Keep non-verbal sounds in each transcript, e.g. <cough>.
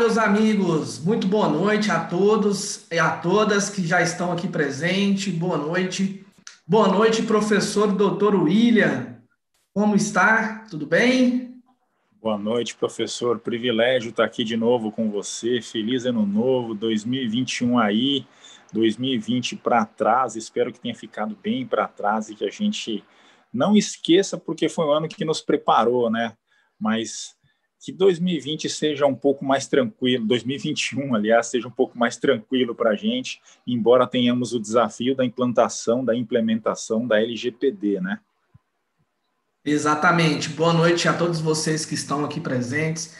meus amigos. Muito boa noite a todos e a todas que já estão aqui presentes. Boa noite. Boa noite, professor doutor William. Como está? Tudo bem? Boa noite, professor. Privilégio estar aqui de novo com você. Feliz ano novo, 2021 aí, 2020 para trás. Espero que tenha ficado bem para trás e que a gente não esqueça, porque foi um ano que nos preparou, né? Mas que 2020 seja um pouco mais tranquilo, 2021, aliás, seja um pouco mais tranquilo para a gente, embora tenhamos o desafio da implantação, da implementação da LGPD, né? Exatamente. Boa noite a todos vocês que estão aqui presentes.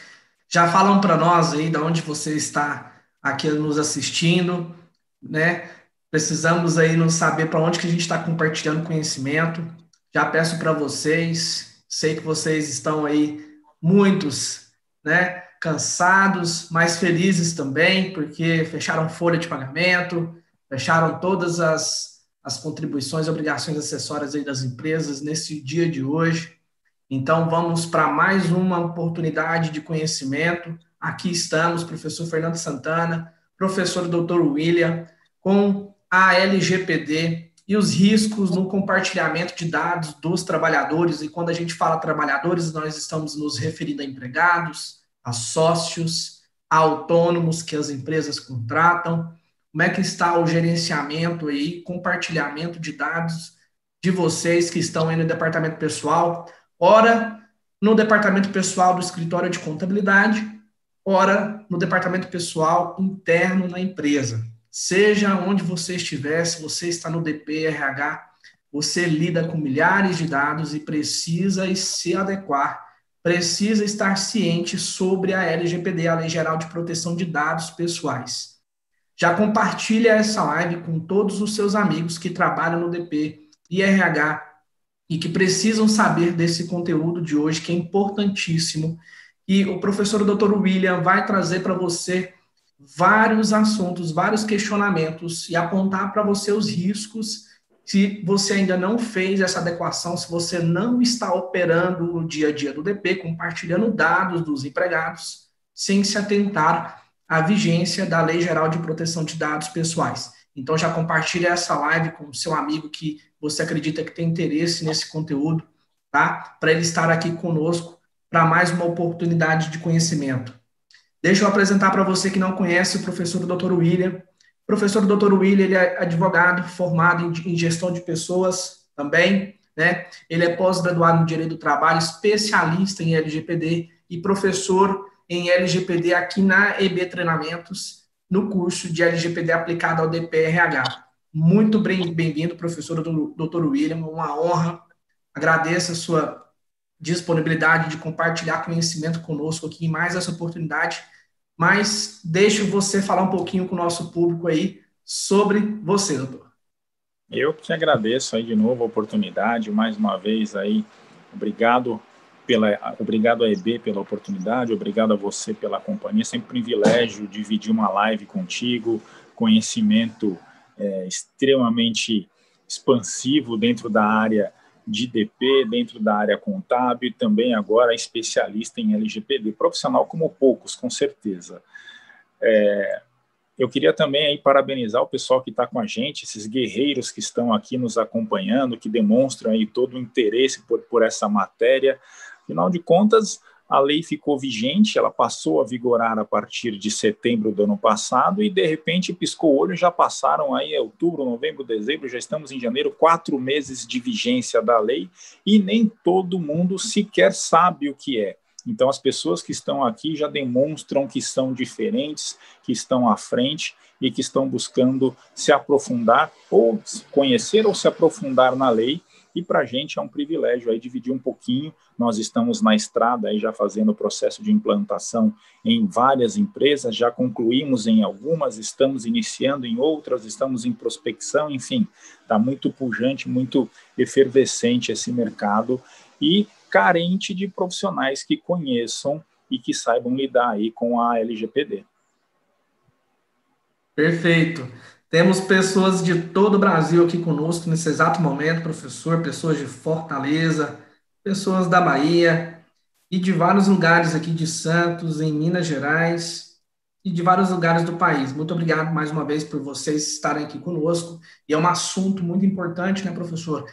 Já falam para nós aí de onde você está aqui nos assistindo, né? Precisamos aí nos saber para onde que a gente está compartilhando conhecimento. Já peço para vocês, sei que vocês estão aí muitos, né, cansados, mas felizes também, porque fecharam folha de pagamento, fecharam todas as, as contribuições obrigações acessórias aí das empresas nesse dia de hoje. Então, vamos para mais uma oportunidade de conhecimento. Aqui estamos, professor Fernando Santana, professor Dr. William, com a LGPD, e os riscos no compartilhamento de dados dos trabalhadores. E quando a gente fala trabalhadores, nós estamos nos referindo a empregados, a sócios, a autônomos que as empresas contratam. Como é que está o gerenciamento e compartilhamento de dados de vocês que estão aí no departamento pessoal? Ora, no departamento pessoal do escritório de contabilidade, ora no departamento pessoal interno na empresa. Seja onde você estiver, se você está no DPRH, você lida com milhares de dados e precisa se adequar, precisa estar ciente sobre a LGPD, a Lei Geral de Proteção de Dados Pessoais. Já compartilha essa live com todos os seus amigos que trabalham no DP e RH e que precisam saber desse conteúdo de hoje, que é importantíssimo. E o professor Dr. William vai trazer para você vários assuntos, vários questionamentos e apontar para você os riscos se você ainda não fez essa adequação, se você não está operando no dia a dia do DP, compartilhando dados dos empregados, sem se atentar à vigência da Lei Geral de Proteção de Dados Pessoais. Então já compartilhe essa live com o seu amigo que você acredita que tem interesse nesse conteúdo, tá? Para ele estar aqui conosco para mais uma oportunidade de conhecimento. Deixa eu apresentar para você que não conhece o professor Dr. William. O professor Dr. William ele é advogado formado em gestão de pessoas também, né? Ele é pós-graduado em Direito do Trabalho, especialista em LGPD e professor em LGPD aqui na EB Treinamentos, no curso de LGPD aplicado ao DPRH. Muito bem-vindo, professor Dr. William, uma honra. Agradeço a sua disponibilidade de compartilhar conhecimento conosco aqui em mais essa oportunidade mas deixo você falar um pouquinho com o nosso público aí sobre você, doutor. Eu que agradeço aí de novo a oportunidade, mais uma vez aí, obrigado pela, obrigado a EB pela oportunidade, obrigado a você pela companhia, sempre um privilégio dividir uma live contigo, conhecimento é, extremamente expansivo dentro da área de DP dentro da área contábil também agora especialista em LGPD, profissional como poucos, com certeza. É, eu queria também aí parabenizar o pessoal que está com a gente, esses guerreiros que estão aqui nos acompanhando, que demonstram aí todo o interesse por, por essa matéria. Afinal de contas, a lei ficou vigente, ela passou a vigorar a partir de setembro do ano passado e de repente piscou o olho, já passaram aí outubro, novembro, dezembro, já estamos em janeiro, quatro meses de vigência da lei e nem todo mundo sequer sabe o que é. Então as pessoas que estão aqui já demonstram que são diferentes, que estão à frente e que estão buscando se aprofundar ou conhecer ou se aprofundar na lei e para a gente é um privilégio aí dividir um pouquinho. Nós estamos na estrada aí já fazendo o processo de implantação em várias empresas, já concluímos em algumas, estamos iniciando em outras, estamos em prospecção, enfim, está muito pujante, muito efervescente esse mercado e carente de profissionais que conheçam e que saibam lidar aí com a LGPD. Perfeito. Temos pessoas de todo o Brasil aqui conosco nesse exato momento, professor, pessoas de Fortaleza, pessoas da Bahia e de vários lugares aqui de Santos, em Minas Gerais. e de vários lugares do país. Muito obrigado mais uma vez por vocês estarem aqui conosco. E é um assunto muito importante, né, professor?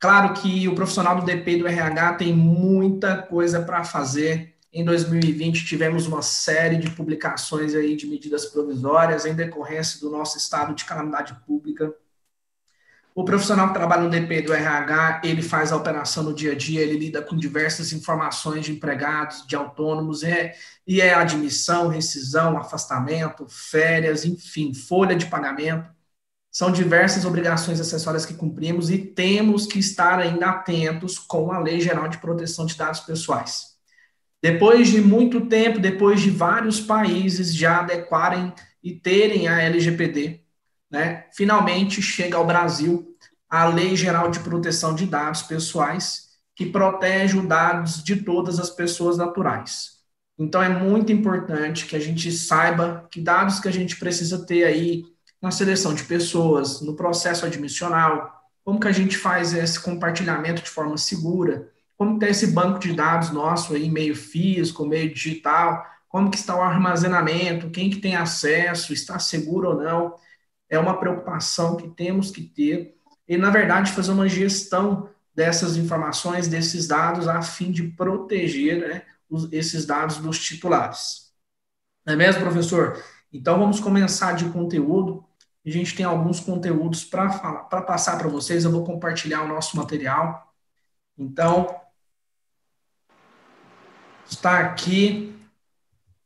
Claro que o profissional do DP e do RH tem muita coisa para fazer. Em 2020 tivemos uma série de publicações aí de medidas provisórias em decorrência do nosso estado de calamidade pública. O profissional que trabalha no DP do RH, ele faz a operação no dia a dia, ele lida com diversas informações de empregados, de autônomos, é, e é admissão, rescisão, afastamento, férias, enfim, folha de pagamento. São diversas obrigações acessórias que cumprimos e temos que estar ainda atentos com a Lei Geral de Proteção de Dados Pessoais. Depois de muito tempo, depois de vários países já adequarem e terem a LGPD, né, finalmente chega ao Brasil a Lei Geral de Proteção de Dados Pessoais, que protege os dados de todas as pessoas naturais. Então, é muito importante que a gente saiba que dados que a gente precisa ter aí na seleção de pessoas, no processo admissional, como que a gente faz esse compartilhamento de forma segura, como tem esse banco de dados nosso aí, meio físico, meio digital, como que está o armazenamento, quem que tem acesso, está seguro ou não é uma preocupação que temos que ter e, na verdade, fazer uma gestão dessas informações, desses dados, a fim de proteger né, os, esses dados dos titulares. Não é mesmo, professor? Então, vamos começar de conteúdo. A gente tem alguns conteúdos para passar para vocês. Eu vou compartilhar o nosso material. Então, está aqui.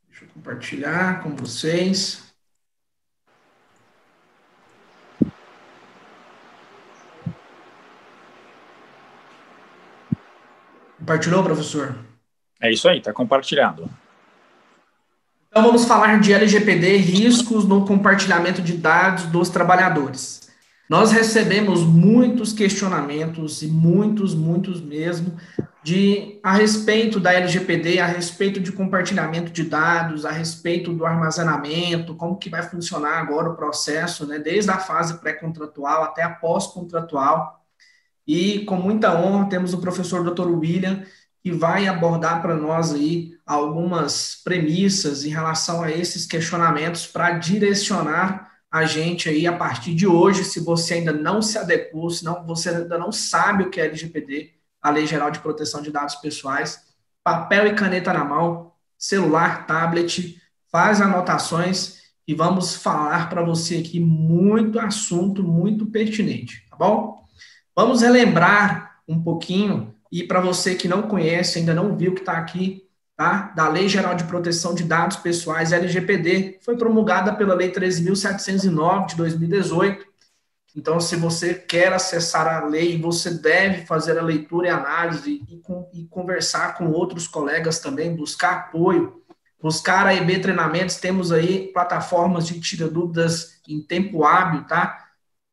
Deixa eu compartilhar com vocês. Compartilhou, professor? É isso aí, está compartilhado. Então vamos falar de LGPD, riscos no compartilhamento de dados dos trabalhadores. Nós recebemos muitos questionamentos e muitos, muitos mesmo de a respeito da LGPD, a respeito de compartilhamento de dados, a respeito do armazenamento, como que vai funcionar agora o processo, né, desde a fase pré-contratual até a pós-contratual. E com muita honra temos o professor Dr. William, que vai abordar para nós aí algumas premissas em relação a esses questionamentos para direcionar a gente aí a partir de hoje, se você ainda não se adequou, se não, você ainda não sabe o que é LGPD, a Lei Geral de Proteção de Dados Pessoais, papel e caneta na mão, celular, tablet, faz anotações e vamos falar para você aqui muito assunto muito pertinente, tá bom? Vamos relembrar um pouquinho, e para você que não conhece, ainda não viu que está aqui, tá? da Lei Geral de Proteção de Dados Pessoais, LGPD, foi promulgada pela Lei 13.709 de 2018. Então, se você quer acessar a lei, você deve fazer a leitura e análise e, com, e conversar com outros colegas também, buscar apoio, buscar a EB Treinamentos, temos aí plataformas de tira dúvidas em tempo hábil, tá?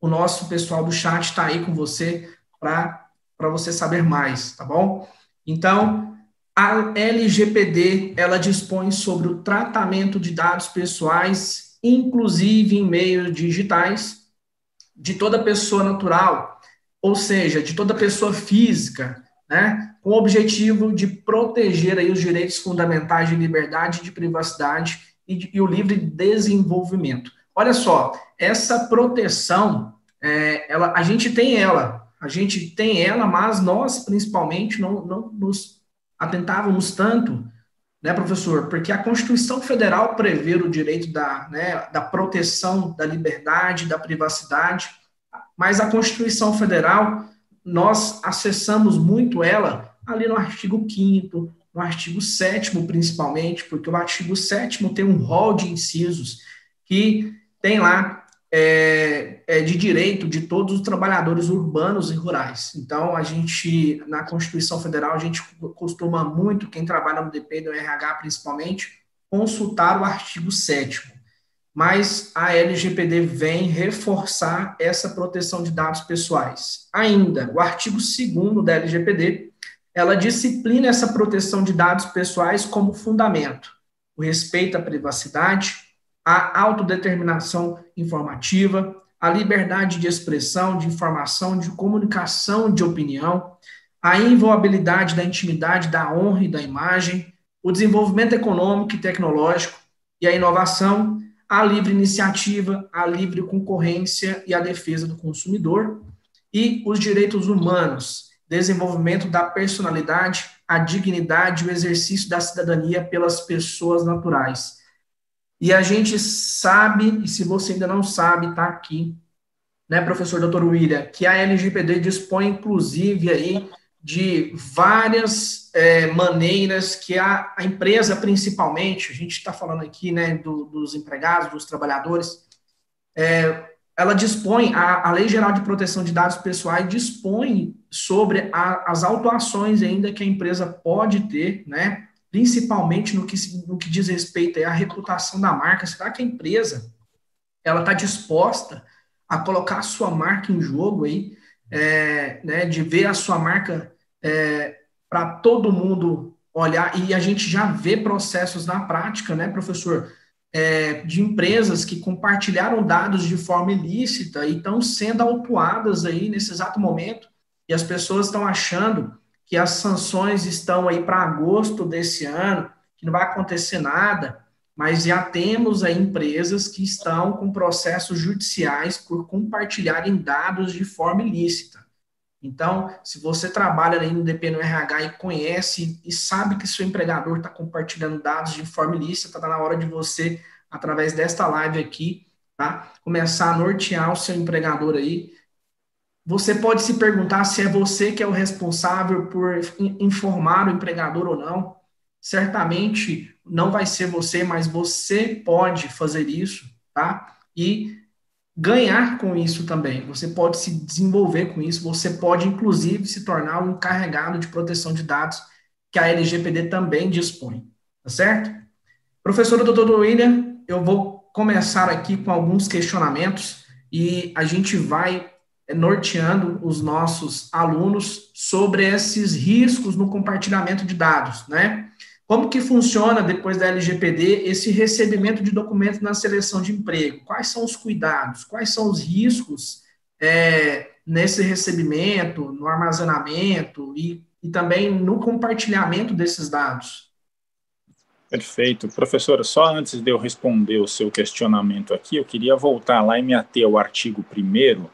o nosso pessoal do chat está aí com você para você saber mais, tá bom? Então, a LGPD, ela dispõe sobre o tratamento de dados pessoais, inclusive em meios digitais, de toda pessoa natural, ou seja, de toda pessoa física, né, com o objetivo de proteger aí os direitos fundamentais de liberdade, de privacidade e, de, e o livre desenvolvimento. Olha só, essa proteção é, ela, a gente tem ela, a gente tem ela, mas nós, principalmente, não, não nos atentávamos tanto, né, professor? Porque a Constituição Federal prevê o direito da, né, da proteção da liberdade, da privacidade, mas a Constituição Federal, nós acessamos muito ela ali no artigo 5 no artigo 7 principalmente, porque o artigo 7 tem um rol de incisos que tem lá é, é, de direito de todos os trabalhadores urbanos e rurais. Então, a gente, na Constituição Federal, a gente costuma muito, quem trabalha no DP do RH principalmente, consultar o artigo 7 mas a LGPD vem reforçar essa proteção de dados pessoais. Ainda, o artigo 2 da LGPD, ela disciplina essa proteção de dados pessoais como fundamento, o respeito à privacidade, a autodeterminação informativa, a liberdade de expressão, de informação, de comunicação, de opinião, a inviolabilidade da intimidade, da honra e da imagem, o desenvolvimento econômico e tecnológico e a inovação, a livre iniciativa, a livre concorrência e a defesa do consumidor, e os direitos humanos, desenvolvimento da personalidade, a dignidade e o exercício da cidadania pelas pessoas naturais. E a gente sabe, e se você ainda não sabe, está aqui, né, professor Dr. William, que a LGPD dispõe, inclusive, aí, de várias é, maneiras que a, a, empresa, principalmente, a gente está falando aqui né, do, dos empregados, dos trabalhadores, é, ela dispõe, a, a, Lei Geral de Proteção de Dados Pessoais dispõe sobre a, as autuações ainda que a empresa pode ter, né, principalmente no que, no que diz respeito à reputação da marca. Será que a empresa ela está disposta a colocar a sua marca em jogo aí, é, né, de ver a sua marca é, para todo mundo olhar, e a gente já vê processos na prática, né, professor, é, de empresas que compartilharam dados de forma ilícita e estão sendo autuadas aí nesse exato momento, e as pessoas estão achando que as sanções estão aí para agosto desse ano, que não vai acontecer nada, mas já temos aí empresas que estão com processos judiciais por compartilharem dados de forma ilícita. Então, se você trabalha aí no DP RH e conhece e sabe que seu empregador está compartilhando dados de forma ilícita, está na hora de você, através desta live aqui, tá? começar a nortear o seu empregador aí. Você pode se perguntar se é você que é o responsável por informar o empregador ou não. Certamente não vai ser você, mas você pode fazer isso, tá? E ganhar com isso também. Você pode se desenvolver com isso, você pode, inclusive, se tornar um encarregado de proteção de dados que a LGPD também dispõe. Tá certo? Professora doutor William, eu vou começar aqui com alguns questionamentos e a gente vai norteando os nossos alunos sobre esses riscos no compartilhamento de dados, né? Como que funciona, depois da LGPD, esse recebimento de documentos na seleção de emprego? Quais são os cuidados? Quais são os riscos é, nesse recebimento, no armazenamento e, e também no compartilhamento desses dados? Perfeito. Professora, só antes de eu responder o seu questionamento aqui, eu queria voltar lá e me ater ao artigo primeiro,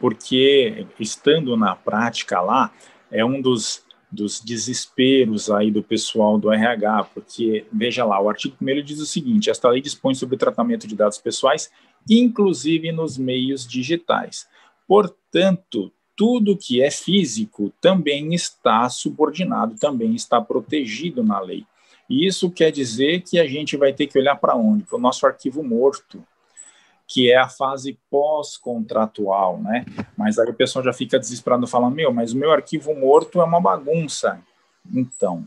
porque estando na prática lá, é um dos dos desesperos aí do pessoal do RH, porque, veja lá, o artigo 1 diz o seguinte, esta lei dispõe sobre o tratamento de dados pessoais, inclusive nos meios digitais. Portanto, tudo que é físico também está subordinado, também está protegido na lei. E isso quer dizer que a gente vai ter que olhar para onde? Para o nosso arquivo morto, que é a fase pós-contratual, né? Mas aí o pessoal já fica desesperado falando, meu, mas o meu arquivo morto é uma bagunça. Então,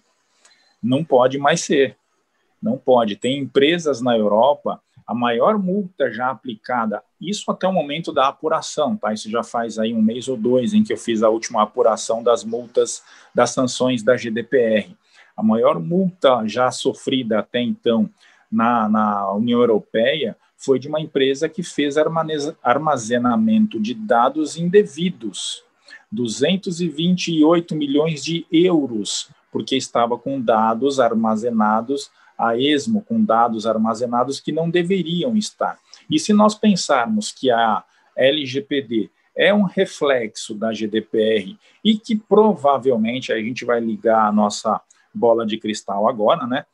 não pode mais ser. Não pode. Tem empresas na Europa, a maior multa já aplicada, isso até o momento da apuração, tá? Isso já faz aí um mês ou dois em que eu fiz a última apuração das multas, das sanções da GDPR. A maior multa já sofrida até então na, na União Europeia foi de uma empresa que fez armazenamento de dados indevidos, 228 milhões de euros, porque estava com dados armazenados a esmo, com dados armazenados que não deveriam estar. E se nós pensarmos que a LGPD é um reflexo da GDPR e que provavelmente a gente vai ligar a nossa bola de cristal agora, né?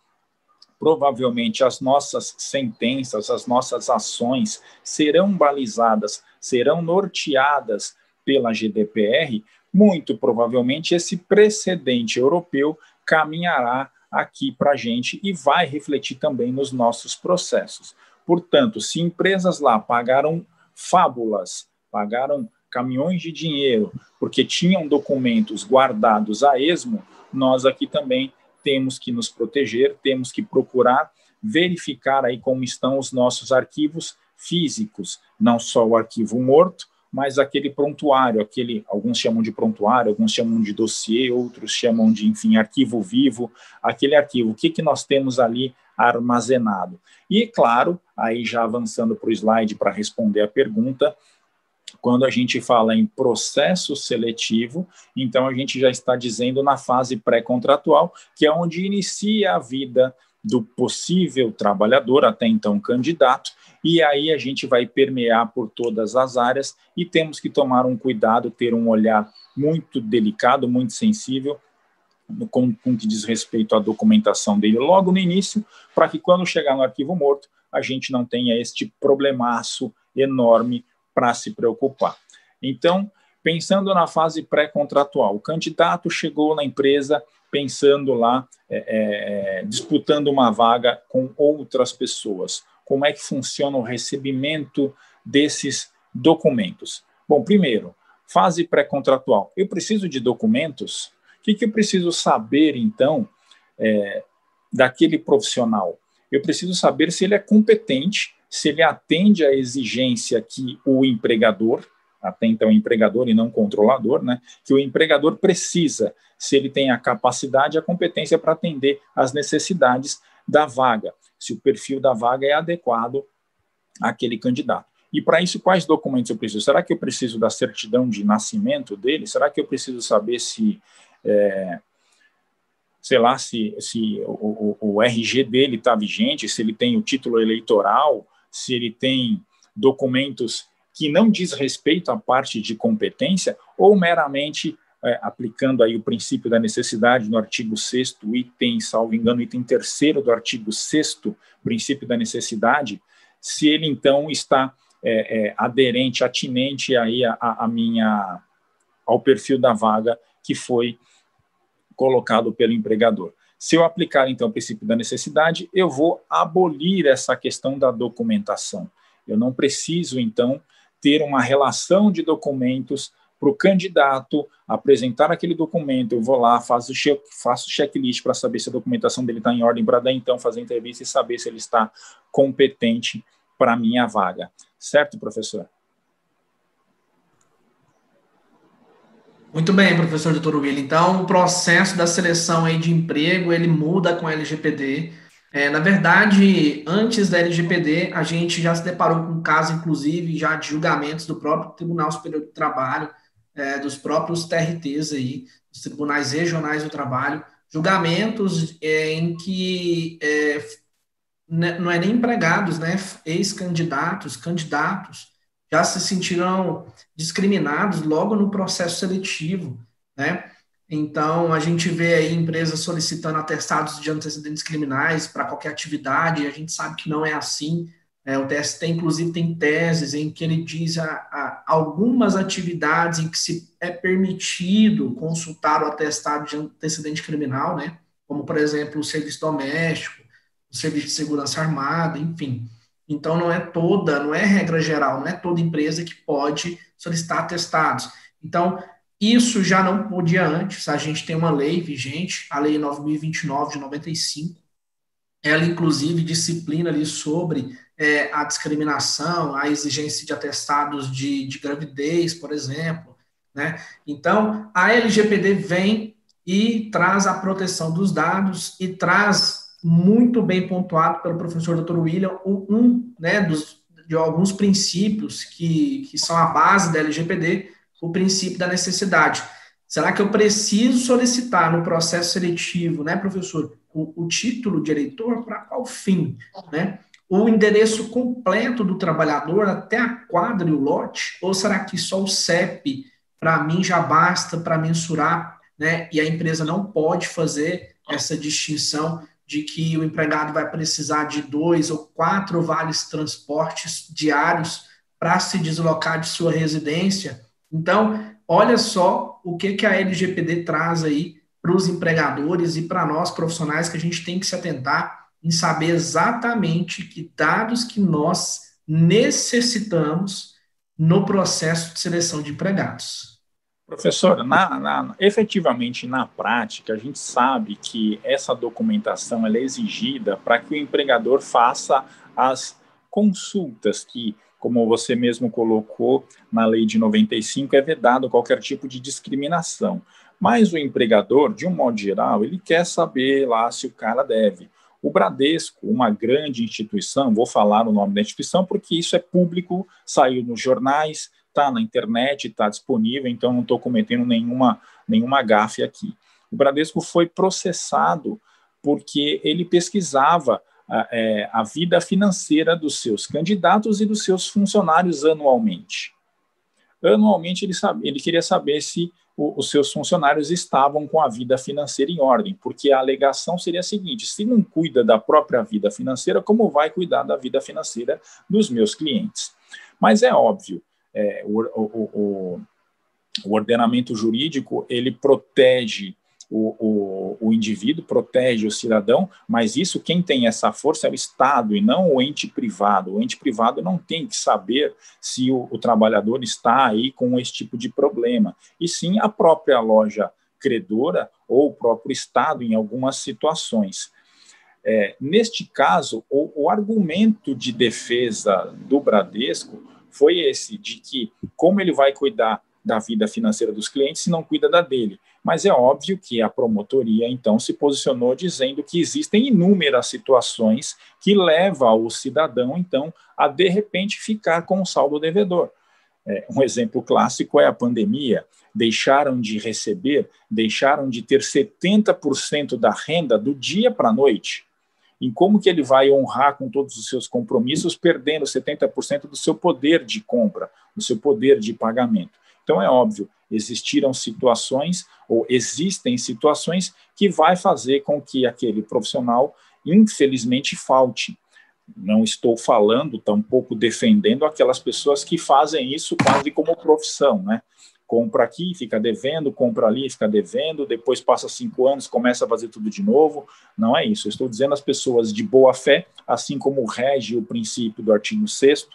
Provavelmente as nossas sentenças, as nossas ações serão balizadas, serão norteadas pela GDPR, muito provavelmente esse precedente europeu caminhará aqui para a gente e vai refletir também nos nossos processos. Portanto, se empresas lá pagaram fábulas, pagaram caminhões de dinheiro porque tinham documentos guardados a esmo, nós aqui também temos que nos proteger, temos que procurar verificar aí como estão os nossos arquivos físicos, não só o arquivo morto, mas aquele prontuário, aquele, alguns chamam de prontuário, alguns chamam de dossiê, outros chamam de, enfim, arquivo vivo, aquele arquivo, o que, que nós temos ali armazenado. E, claro, aí já avançando para o slide para responder a pergunta, quando a gente fala em processo seletivo, então a gente já está dizendo na fase pré-contratual, que é onde inicia a vida do possível trabalhador, até então candidato, e aí a gente vai permear por todas as áreas e temos que tomar um cuidado, ter um olhar muito delicado, muito sensível, com, com que diz respeito à documentação dele logo no início, para que quando chegar no arquivo morto, a gente não tenha este problemaço enorme para se preocupar. Então, pensando na fase pré-contratual, o candidato chegou na empresa pensando lá, é, é, disputando uma vaga com outras pessoas. Como é que funciona o recebimento desses documentos? Bom, primeiro, fase pré-contratual. Eu preciso de documentos? O que, que eu preciso saber, então, é, daquele profissional? Eu preciso saber se ele é competente, se ele atende à exigência que o empregador, até então empregador e não controlador, né, que o empregador precisa, se ele tem a capacidade e a competência para atender às necessidades da vaga, se o perfil da vaga é adequado àquele candidato. E para isso, quais documentos eu preciso? Será que eu preciso da certidão de nascimento dele? Será que eu preciso saber se, é, sei lá, se, se o, o, o RG dele está vigente, se ele tem o título eleitoral, se ele tem documentos que não diz respeito à parte de competência, ou meramente é, aplicando aí o princípio da necessidade no artigo 6 item, salvo engano, item 3 do artigo 6 princípio da necessidade, se ele então está é, é, aderente, atinente aí a, a, minha ao perfil da vaga que foi colocado pelo empregador. Se eu aplicar então o princípio da necessidade, eu vou abolir essa questão da documentação. Eu não preciso então ter uma relação de documentos para o candidato apresentar aquele documento, eu vou lá, faço, check, faço checklist para saber se a documentação dele está em ordem, para daí então fazer entrevista e saber se ele está competente para a minha vaga. Certo, professor? Muito bem, professor Dr. William. Então, o processo da seleção aí de emprego, ele muda com a LGPD. É, na verdade, antes da LGPD, a gente já se deparou com um inclusive, já de julgamentos do próprio Tribunal Superior do Trabalho, é, dos próprios TRTs aí, dos Tribunais Regionais do Trabalho, julgamentos é, em que é, né, não é nem empregados, né, ex-candidatos, candidatos, já se sentiram discriminados logo no processo seletivo, né? Então, a gente vê aí empresas solicitando atestados de antecedentes criminais para qualquer atividade, e a gente sabe que não é assim. É, o TST, inclusive, tem teses em que ele diz a, a, algumas atividades em que se é permitido consultar o atestado de antecedente criminal, né? Como, por exemplo, o serviço doméstico, o serviço de segurança armada, enfim. Então, não é toda, não é regra geral, não é toda empresa que pode solicitar atestados. Então, isso já não podia antes, a gente tem uma lei vigente, a Lei 9029 de 95, ela, inclusive, disciplina ali sobre é, a discriminação, a exigência de atestados de, de gravidez, por exemplo. Né? Então, a LGPD vem e traz a proteção dos dados e traz muito bem pontuado pelo professor Dr. William, um né, dos, de alguns princípios que, que são a base da LGPD, o princípio da necessidade. Será que eu preciso solicitar no processo seletivo, né, professor, o, o título de eleitor para qual fim, né? O endereço completo do trabalhador até a quadra e o lote? Ou será que só o CEP para mim já basta para mensurar, né? E a empresa não pode fazer essa distinção de que o empregado vai precisar de dois ou quatro vales transportes diários para se deslocar de sua residência. Então, olha só o que, que a LGPD traz aí para os empregadores e para nós profissionais que a gente tem que se atentar em saber exatamente que dados que nós necessitamos no processo de seleção de empregados. Professor, na, na, efetivamente na prática, a gente sabe que essa documentação é exigida para que o empregador faça as consultas que, como você mesmo colocou na lei de 95, é vedado qualquer tipo de discriminação. Mas o empregador, de um modo geral, ele quer saber lá se o cara deve. O Bradesco, uma grande instituição, vou falar o nome da instituição porque isso é público, saiu nos jornais, está na internet, está disponível, então não estou cometendo nenhuma, nenhuma gafe aqui. O Bradesco foi processado porque ele pesquisava a, é, a vida financeira dos seus candidatos e dos seus funcionários anualmente. Anualmente, ele, sabe, ele queria saber se o, os seus funcionários estavam com a vida financeira em ordem, porque a alegação seria a seguinte: se não cuida da própria vida financeira, como vai cuidar da vida financeira dos meus clientes? Mas é óbvio, é, o, o, o, ordenamento jurídico ele protege o, o, indivíduo, protege o cidadão, mas isso quem tem essa força é o Estado e não o ente privado. O ente privado não tem que saber se o, o trabalhador está aí com esse tipo de problema, e sim a própria loja credora ou o próprio Estado em algumas situações. É, neste caso, o, o argumento de defesa do Bradesco foi esse, de que, como ele vai cuidar da vida financeira dos clientes se não cuida da dele. Mas é óbvio que a promotoria então se posicionou dizendo que existem inúmeras situações que levam o cidadão então a de repente ficar com o saldo devedor. É, um exemplo clássico é a pandemia. Deixaram de receber, deixaram de ter 70% da renda do dia para a noite. E como que ele vai honrar com todos os seus compromissos, perdendo 70% do seu poder de compra, do seu poder de pagamento? Então, é óbvio, existiram situações, ou existem situações, que vai fazer com que aquele profissional, infelizmente, falte. Não estou falando, tampouco defendendo aquelas pessoas que fazem isso quase como profissão, né? Compra aqui, fica devendo, compra ali, fica devendo, depois passa cinco anos, começa a fazer tudo de novo. Não é isso. Eu estou dizendo as pessoas de boa fé, assim como rege o princípio do artigo 6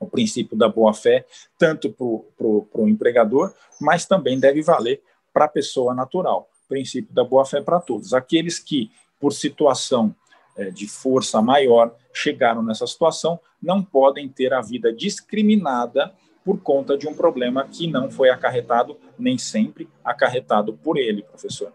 o princípio da boa-fé, tanto para o empregador, mas também deve valer para a pessoa natural. Princípio da boa-fé para todos. Aqueles que, por situação é, de força maior, chegaram nessa situação, não podem ter a vida discriminada por conta de um problema que não foi acarretado, nem sempre acarretado por ele, professor.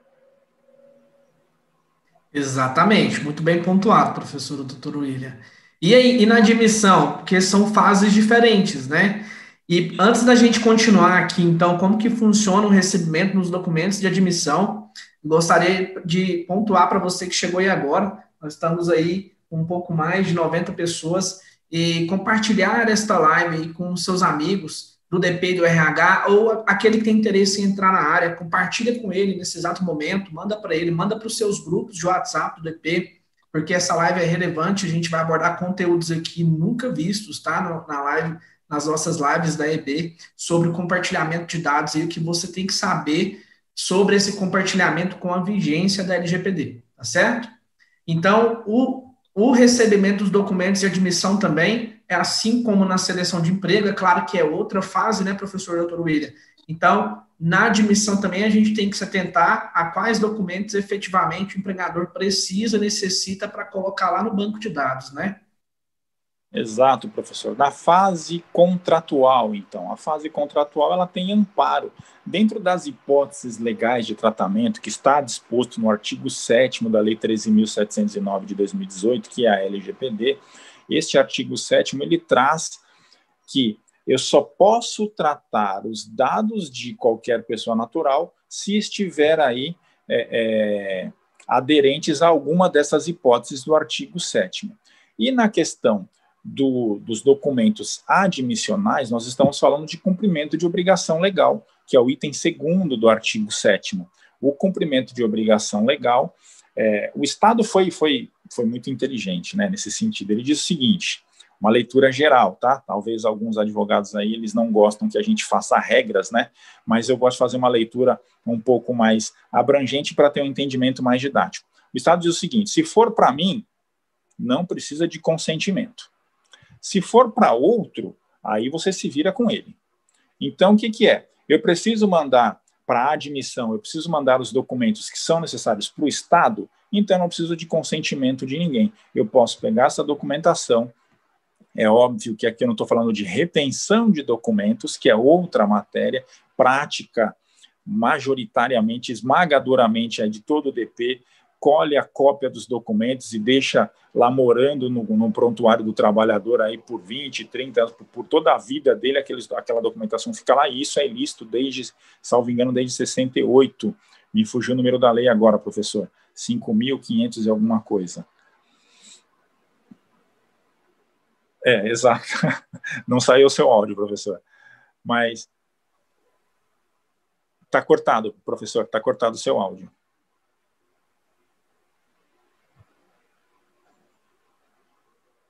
Exatamente, muito bem pontuado, professor doutor William. E, aí, e na admissão? Porque são fases diferentes, né? E antes da gente continuar aqui, então, como que funciona o recebimento nos documentos de admissão, gostaria de pontuar para você que chegou aí agora, nós estamos aí com um pouco mais de 90 pessoas, e compartilhar esta live com seus amigos do DP e do RH, ou aquele que tem interesse em entrar na área, compartilha com ele nesse exato momento, manda para ele, manda para os seus grupos de WhatsApp do DP, porque essa live é relevante, a gente vai abordar conteúdos aqui nunca vistos, tá? Na live, nas nossas lives da EB, sobre o compartilhamento de dados e o que você tem que saber sobre esse compartilhamento com a vigência da LGPD, tá certo? Então, o, o recebimento dos documentos de admissão também é assim como na seleção de emprego, é claro que é outra fase, né, professor doutor William? Então, na admissão também a gente tem que se atentar a quais documentos efetivamente o empregador precisa, necessita para colocar lá no banco de dados, né? Exato, professor. Na fase contratual, então, a fase contratual ela tem amparo dentro das hipóteses legais de tratamento que está disposto no artigo 7 da Lei 13.709 de 2018, que é a LGPD. Este artigo 7 ele traz que eu só posso tratar os dados de qualquer pessoa natural se estiver aí é, é, aderentes a alguma dessas hipóteses do artigo 7. E na questão do, dos documentos admissionais, nós estamos falando de cumprimento de obrigação legal, que é o item segundo do artigo 7. O cumprimento de obrigação legal, é, o Estado foi, foi, foi muito inteligente né, nesse sentido. Ele diz o seguinte: uma leitura geral, tá? Talvez alguns advogados aí eles não gostam que a gente faça regras, né? Mas eu gosto de fazer uma leitura um pouco mais abrangente para ter um entendimento mais didático. O Estado diz o seguinte: se for para mim, não precisa de consentimento. Se for para outro, aí você se vira com ele. Então, o que, que é? Eu preciso mandar para admissão, eu preciso mandar os documentos que são necessários para o Estado, então eu não preciso de consentimento de ninguém. Eu posso pegar essa documentação, é óbvio que aqui eu não estou falando de retenção de documentos, que é outra matéria, prática, majoritariamente, esmagadoramente é de todo o DP, colhe a cópia dos documentos e deixa lá morando no, no prontuário do trabalhador aí por 20, 30 anos, por, por toda a vida dele, aqueles, aquela documentação fica lá, e isso é ilícito desde, salvo engano, desde 68. Me fugiu o número da lei agora, professor. 5.500 e alguma coisa. É, exato. <laughs> Não saiu o seu áudio, professor. Mas está cortado, professor, está cortado o seu áudio.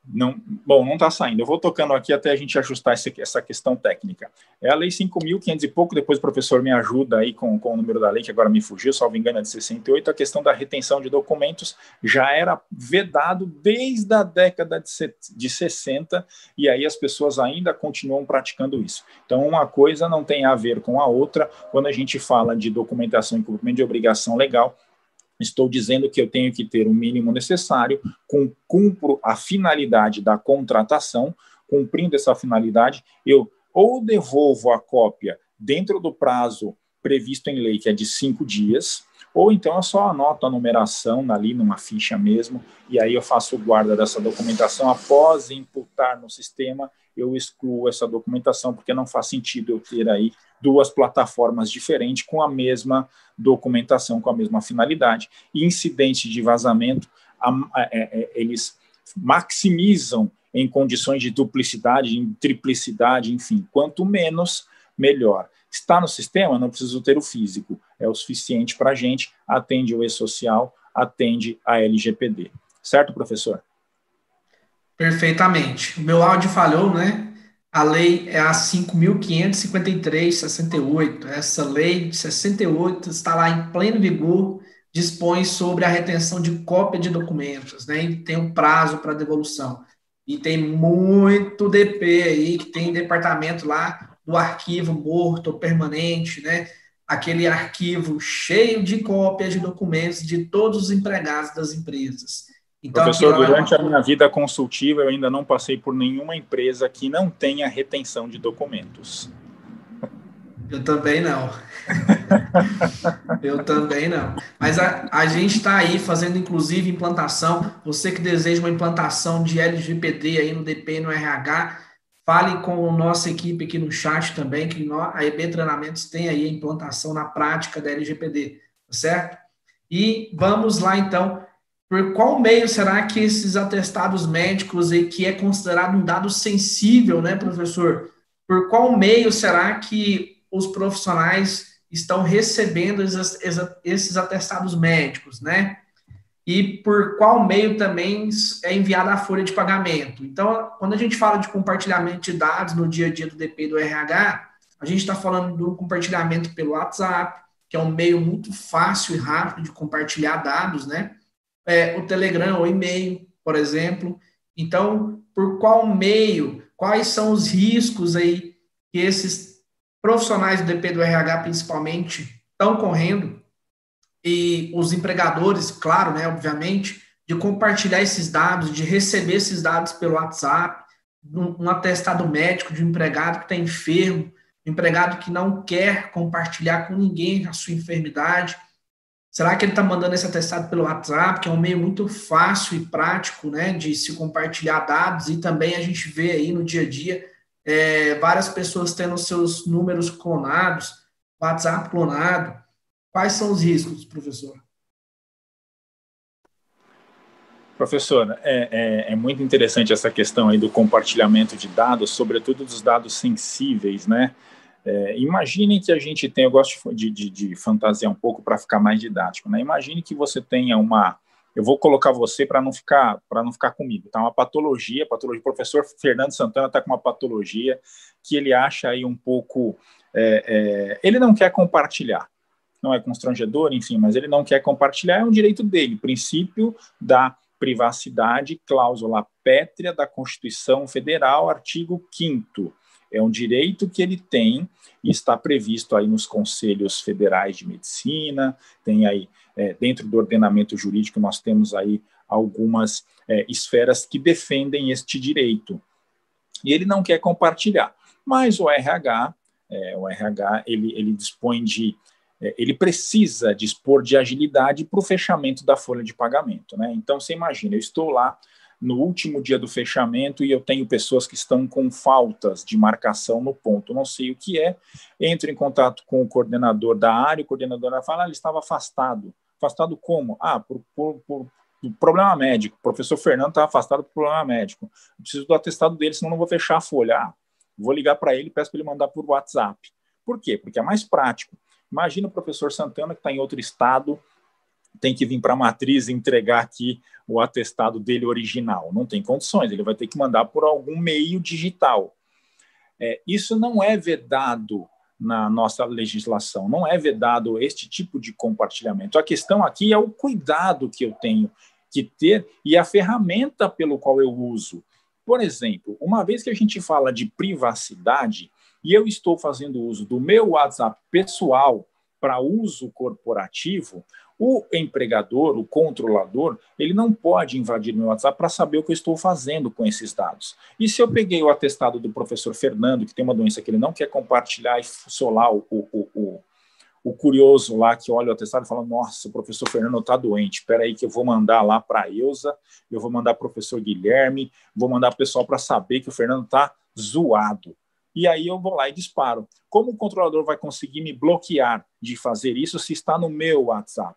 Não, bom, não está saindo. Eu vou tocando aqui até a gente ajustar essa, essa questão técnica. É a lei 5.500 e pouco, depois o professor me ajuda aí com, com o número da lei, que agora me fugiu, salvo engano, é de 68. A questão da retenção de documentos já era vedado desde a década de, de 60, e aí as pessoas ainda continuam praticando isso. Então, uma coisa não tem a ver com a outra quando a gente fala de documentação e cumprimento de obrigação legal estou dizendo que eu tenho que ter o mínimo necessário, com, cumpro a finalidade da contratação, cumprindo essa finalidade, eu ou devolvo a cópia dentro do prazo previsto em lei, que é de cinco dias, ou então eu só anoto a numeração ali numa ficha mesmo, e aí eu faço guarda dessa documentação. Após imputar no sistema, eu excluo essa documentação, porque não faz sentido eu ter aí duas plataformas diferentes com a mesma documentação, com a mesma finalidade. Incidentes de vazamento, a, a, a, é, é, eles maximizam em condições de duplicidade, em triplicidade, enfim, quanto menos, melhor. Está no sistema, não preciso ter o físico, é o suficiente para a gente, atende o e-social, atende a LGPD. Certo, professor? Perfeitamente. O meu áudio falhou, né? A lei é a 5.553-68. Essa lei de 68 está lá em pleno vigor, dispõe sobre a retenção de cópia de documentos, né? E tem um prazo para devolução. E tem muito DP aí, que tem departamento lá do arquivo morto ou permanente, né? Aquele arquivo cheio de cópias de documentos de todos os empregados das empresas. Então, Professor, durante a minha vida consultiva, eu ainda não passei por nenhuma empresa que não tenha retenção de documentos. Eu também não. eu também não. Mas a, a gente está aí fazendo, inclusive, implantação. Você que deseja uma implantação de LGPD aí no DP no RH, fale com a nossa equipe aqui no chat também, que a EB Treinamentos tem aí a implantação na prática da LGPD, tá certo? E vamos lá, então, por qual meio será que esses atestados médicos, e que é considerado um dado sensível, né, professor? Por qual meio será que os profissionais estão recebendo esses atestados médicos, né? E por qual meio também é enviada a folha de pagamento. Então, quando a gente fala de compartilhamento de dados no dia a dia do DP e do RH, a gente está falando do compartilhamento pelo WhatsApp, que é um meio muito fácil e rápido de compartilhar dados, né? é, o Telegram, o e-mail, por exemplo. Então, por qual meio, quais são os riscos aí que esses profissionais do DP do RH, principalmente, estão correndo, e os empregadores, claro, né, obviamente, de compartilhar esses dados, de receber esses dados pelo WhatsApp, um, um atestado médico de um empregado que está enfermo, um empregado que não quer compartilhar com ninguém a sua enfermidade, Será que ele está mandando esse atestado pelo WhatsApp, que é um meio muito fácil e prático né, de se compartilhar dados, e também a gente vê aí no dia a dia é, várias pessoas tendo seus números clonados, WhatsApp clonado. Quais são os riscos, professor? Professor, é, é, é, muito interessante essa questão aí do compartilhamento de dados, sobretudo dos dados sensíveis, né? É, imaginem que a gente tem, eu gosto de, de, de fantasiar um pouco para ficar mais didático, né? Imagine que você tenha uma, eu vou colocar você para não ficar para não ficar comigo, tá? Uma patologia, patologia. O professor Fernando Santana está com uma patologia que ele acha aí um pouco, é, é, ele não quer compartilhar, não é constrangedor, enfim, mas ele não quer compartilhar, é um direito dele, princípio da privacidade, cláusula pétrea da Constituição Federal, artigo 5 é um direito que ele tem e está previsto aí nos conselhos federais de medicina, tem aí, é, dentro do ordenamento jurídico, nós temos aí algumas é, esferas que defendem este direito. E ele não quer compartilhar. Mas o RH, é, o RH, ele, ele dispõe de ele precisa dispor de agilidade para o fechamento da folha de pagamento. Né? Então, você imagina, eu estou lá no último dia do fechamento e eu tenho pessoas que estão com faltas de marcação no ponto, não sei o que é, entro em contato com o coordenador da área, o coordenador fala, ah, ele estava afastado Afastado como? Ah, por, por, por problema médico. O professor Fernando está afastado por problema médico. Eu preciso do atestado dele, senão não vou fechar a folha. Ah, vou ligar para ele peço para ele mandar por WhatsApp. Por quê? Porque é mais prático. Imagina o professor Santana que está em outro estado, tem que vir para a matriz e entregar aqui o atestado dele original. Não tem condições, ele vai ter que mandar por algum meio digital. É, isso não é vedado na nossa legislação, não é vedado este tipo de compartilhamento. A questão aqui é o cuidado que eu tenho que ter e a ferramenta pelo qual eu uso. Por exemplo, uma vez que a gente fala de privacidade e eu estou fazendo uso do meu WhatsApp pessoal para uso corporativo, o empregador, o controlador, ele não pode invadir meu WhatsApp para saber o que eu estou fazendo com esses dados. E se eu peguei o atestado do professor Fernando, que tem uma doença que ele não quer compartilhar e lá o, o, o, o curioso lá que olha o atestado e fala: Nossa, o professor Fernando está doente, espera aí que eu vou mandar lá para a Eusa, eu vou mandar o professor Guilherme, vou mandar o pessoal para saber que o Fernando está zoado e aí eu vou lá e disparo. Como o controlador vai conseguir me bloquear de fazer isso se está no meu WhatsApp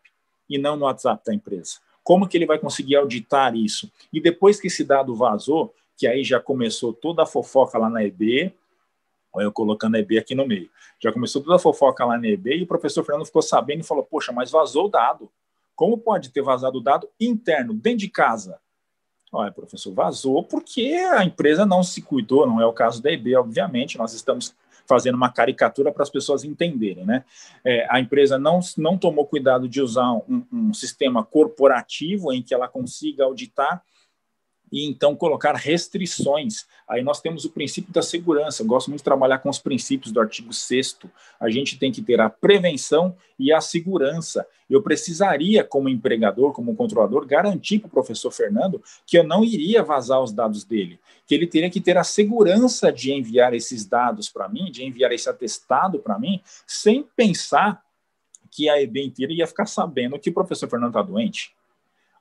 e não no WhatsApp da empresa? Como que ele vai conseguir auditar isso? E depois que esse dado vazou, que aí já começou toda a fofoca lá na EB, olha eu colocando a EB aqui no meio, já começou toda a fofoca lá na EB e o professor Fernando ficou sabendo e falou, poxa, mas vazou o dado. Como pode ter vazado o dado interno, dentro de casa? Olha, professor, vazou porque a empresa não se cuidou, não é o caso da EB, obviamente, nós estamos fazendo uma caricatura para as pessoas entenderem, né? É, a empresa não, não tomou cuidado de usar um, um sistema corporativo em que ela consiga auditar e então colocar restrições. Aí nós temos o princípio da segurança. Eu gosto muito de trabalhar com os princípios do artigo 6 A gente tem que ter a prevenção e a segurança. Eu precisaria, como empregador, como controlador, garantir para o professor Fernando que eu não iria vazar os dados dele, que ele teria que ter a segurança de enviar esses dados para mim, de enviar esse atestado para mim, sem pensar que a EB inteira ia ficar sabendo que o professor Fernando está doente.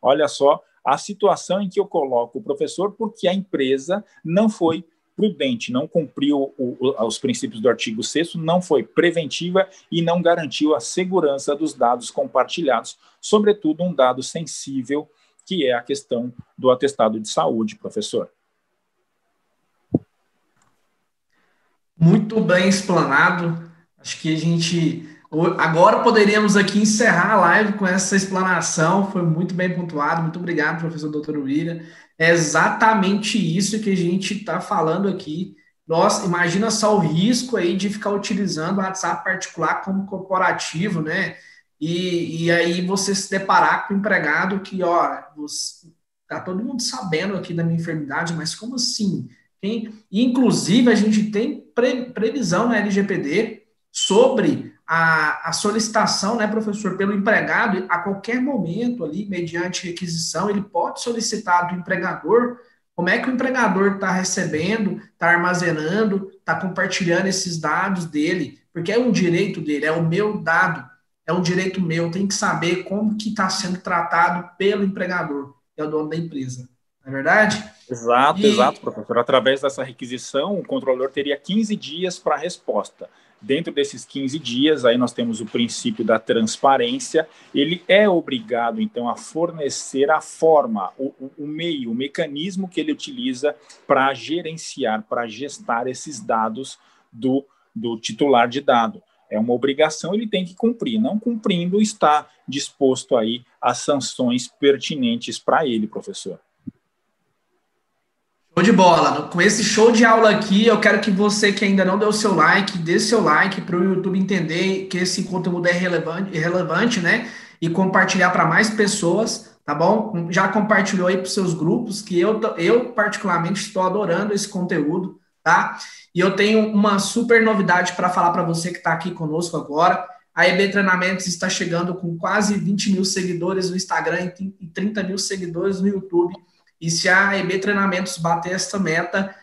Olha só a situação em que eu coloco o professor porque a empresa não foi prudente, não cumpriu o, o, os princípios do artigo 6 não foi preventiva e não garantiu a segurança dos dados compartilhados, sobretudo um dado sensível, que é a questão do atestado de saúde, professor. Muito bem explanado. Acho que a gente Agora poderíamos aqui encerrar a live com essa explanação, foi muito bem pontuado. Muito obrigado, professor doutor William. É exatamente isso que a gente está falando aqui. Nossa, imagina só o risco aí de ficar utilizando o WhatsApp particular como corporativo, né? E, e aí você se deparar com o empregado que, ó, você, tá todo mundo sabendo aqui da minha enfermidade, mas como assim? Quem, inclusive, a gente tem pre, previsão na LGPD sobre a, a, solicitação, né, professor, pelo empregado, a qualquer momento ali, mediante requisição, ele pode solicitar do empregador como é que o empregador está recebendo, está armazenando, está compartilhando esses dados dele, porque é um direito dele, é o meu dado, é um direito meu, tem que saber como que está sendo tratado pelo empregador, que é o dono da empresa. Não é verdade? Exato, e... exato, professor. Através dessa requisição, o controlador teria 15 dias para a resposta. Dentro desses 15 dias, aí nós temos o princípio da transparência, ele é obrigado, então, a fornecer a forma, o, o meio, o mecanismo que ele utiliza para gerenciar, para gestar esses dados do, do titular de dado. É uma obrigação, ele tem que cumprir. Não cumprindo, está disposto aí as sanções pertinentes para ele, professor. Show de bola. Com esse show de aula aqui, eu quero que você que ainda não deu seu like, dê seu like para o YouTube entender que esse conteúdo é relevante, relevante né? E compartilhar para mais pessoas, tá bom? Já compartilhou aí para seus grupos, que eu, eu particularmente estou adorando esse conteúdo, tá? E eu tenho uma super novidade para falar para você que está aqui conosco agora. A EB Treinamentos está chegando com quase 20 mil seguidores no Instagram e 30 mil seguidores no YouTube. E se a EB Treinamentos bater essa meta,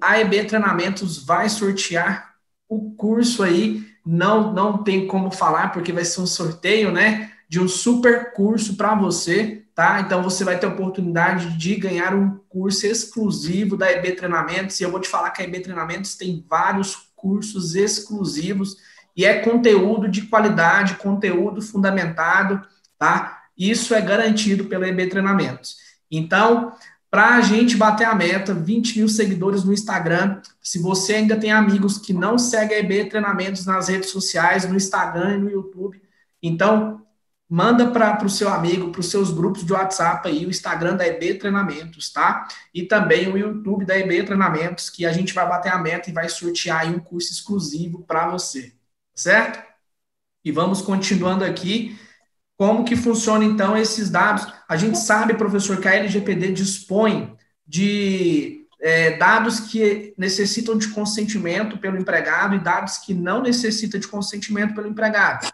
a EB Treinamentos vai sortear o curso aí. Não, não tem como falar, porque vai ser um sorteio, né? De um super curso para você, tá? Então você vai ter a oportunidade de ganhar um curso exclusivo da EB Treinamentos. E eu vou te falar que a EB Treinamentos tem vários cursos exclusivos e é conteúdo de qualidade, conteúdo fundamentado tá? Isso é garantido pela EB Treinamentos. Então, para a gente bater a meta, 20 mil seguidores no Instagram. Se você ainda tem amigos que não seguem a EB Treinamentos nas redes sociais, no Instagram e no YouTube, então manda para o seu amigo, para os seus grupos de WhatsApp aí, o Instagram da EB Treinamentos, tá? E também o YouTube da EB Treinamentos, que a gente vai bater a meta e vai sortear aí um curso exclusivo para você, certo? E vamos continuando aqui. Como que funciona então esses dados? A gente sabe, professor, que a LGPD dispõe de é, dados que necessitam de consentimento pelo empregado e dados que não necessitam de consentimento pelo empregado.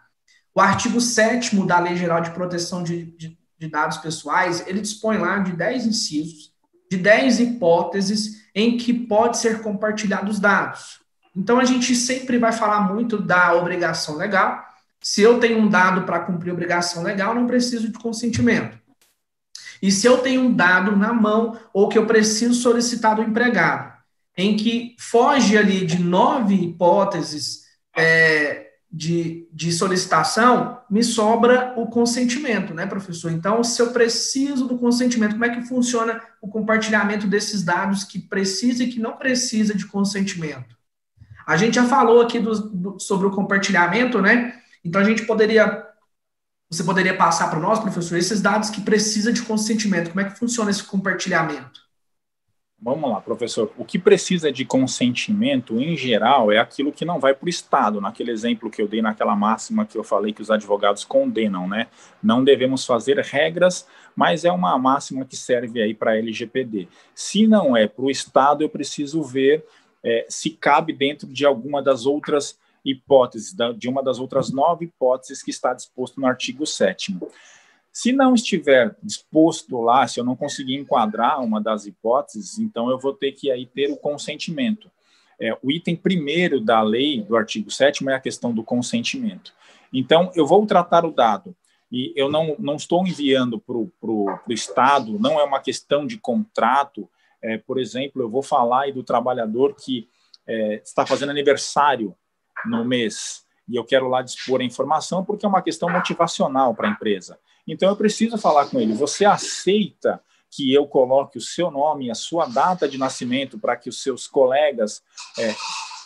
O artigo 7 da Lei Geral de Proteção de, de, de Dados Pessoais, ele dispõe lá de 10 incisos, de 10 hipóteses em que pode ser compartilhados dados. Então, a gente sempre vai falar muito da obrigação legal, se eu tenho um dado para cumprir obrigação legal, não preciso de consentimento. E se eu tenho um dado na mão ou que eu preciso solicitar do empregado, em que foge ali de nove hipóteses é, de, de solicitação, me sobra o consentimento, né, professor? Então, se eu preciso do consentimento, como é que funciona o compartilhamento desses dados que precisa e que não precisa de consentimento? A gente já falou aqui do, do, sobre o compartilhamento, né? Então, a gente poderia, você poderia passar para nós, professor, esses dados que precisa de consentimento. Como é que funciona esse compartilhamento? Vamos lá, professor. O que precisa de consentimento, em geral, é aquilo que não vai para o Estado. Naquele exemplo que eu dei, naquela máxima que eu falei que os advogados condenam, né? Não devemos fazer regras, mas é uma máxima que serve aí para a LGPD. Se não é para o Estado, eu preciso ver é, se cabe dentro de alguma das outras hipóteses, de uma das outras nove hipóteses que está disposto no artigo 7. Se não estiver disposto lá, se eu não conseguir enquadrar uma das hipóteses, então eu vou ter que aí ter o consentimento. É, o item primeiro da lei, do artigo 7 é a questão do consentimento. Então, eu vou tratar o dado e eu não, não estou enviando para o Estado, não é uma questão de contrato. É, por exemplo, eu vou falar aí do trabalhador que é, está fazendo aniversário no mês e eu quero lá dispor a informação porque é uma questão motivacional para a empresa. Então eu preciso falar com ele: você aceita que eu coloque o seu nome a sua data de nascimento para que os seus colegas é,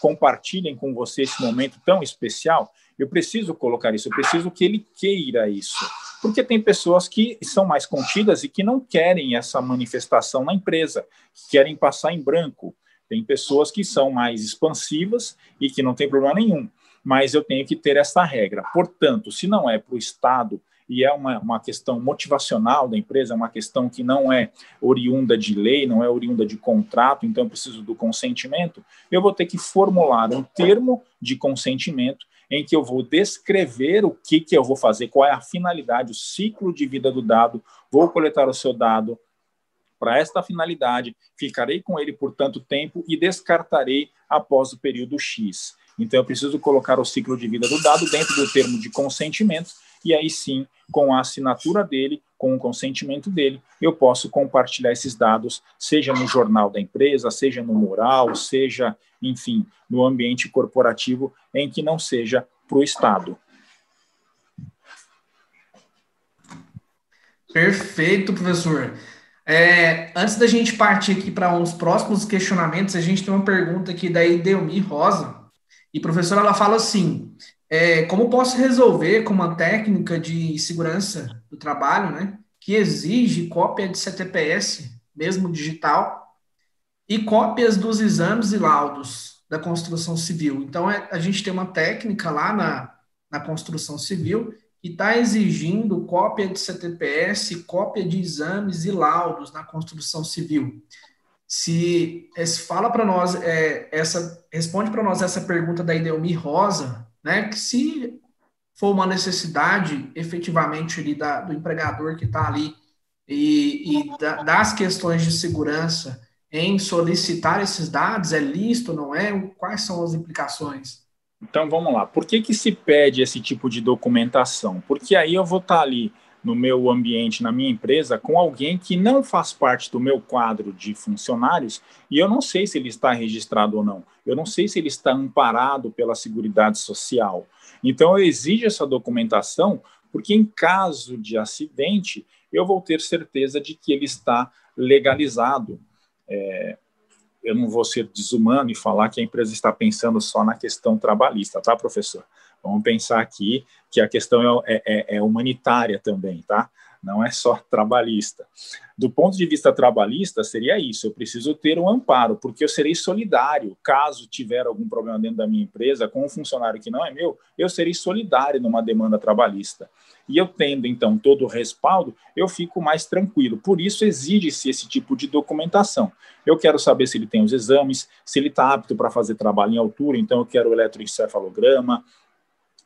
compartilhem com você esse momento tão especial? Eu preciso colocar isso, eu preciso que ele queira isso. Porque tem pessoas que são mais contidas e que não querem essa manifestação na empresa, que querem passar em branco. Tem pessoas que são mais expansivas e que não tem problema nenhum, mas eu tenho que ter essa regra. Portanto, se não é para o Estado e é uma, uma questão motivacional da empresa, é uma questão que não é oriunda de lei, não é oriunda de contrato, então eu preciso do consentimento, eu vou ter que formular um termo de consentimento em que eu vou descrever o que, que eu vou fazer, qual é a finalidade, o ciclo de vida do dado, vou coletar o seu dado, para esta finalidade, ficarei com ele por tanto tempo e descartarei após o período X. Então, eu preciso colocar o ciclo de vida do dado dentro do termo de consentimento, e aí sim, com a assinatura dele, com o consentimento dele, eu posso compartilhar esses dados, seja no jornal da empresa, seja no mural, seja, enfim, no ambiente corporativo, em que não seja para o Estado. Perfeito, professor. É, antes da gente partir aqui para uns próximos questionamentos, a gente tem uma pergunta aqui da Idelmi Rosa. E professora, ela fala assim: é, como posso resolver com uma técnica de segurança do trabalho, né, que exige cópia de CTPS, mesmo digital, e cópias dos exames e laudos da construção civil? Então, é, a gente tem uma técnica lá na, na construção civil e está exigindo cópia de CTPS, cópia de exames e laudos na construção civil. Se, fala para nós é, essa responde para nós essa pergunta da Idelmi Rosa, né? Que se for uma necessidade efetivamente ali da, do empregador que está ali e, e da, das questões de segurança em solicitar esses dados, é lícito, não é? Quais são as implicações? Então vamos lá. Por que, que se pede esse tipo de documentação? Porque aí eu vou estar ali no meu ambiente, na minha empresa, com alguém que não faz parte do meu quadro de funcionários e eu não sei se ele está registrado ou não. Eu não sei se ele está amparado pela Seguridade Social. Então eu exijo essa documentação Porque em caso de acidente, eu vou ter certeza de que ele está legalizado. É, eu não vou ser desumano e falar que a empresa está pensando só na questão trabalhista, tá, professor? Vamos pensar aqui que a questão é, é, é humanitária também, tá? Não é só trabalhista. Do ponto de vista trabalhista, seria isso: eu preciso ter um amparo, porque eu serei solidário. Caso tiver algum problema dentro da minha empresa com um funcionário que não é meu, eu serei solidário numa demanda trabalhista. E eu tendo, então, todo o respaldo, eu fico mais tranquilo. Por isso, exige-se esse tipo de documentação. Eu quero saber se ele tem os exames, se ele está apto para fazer trabalho em altura, então eu quero o eletroencefalograma,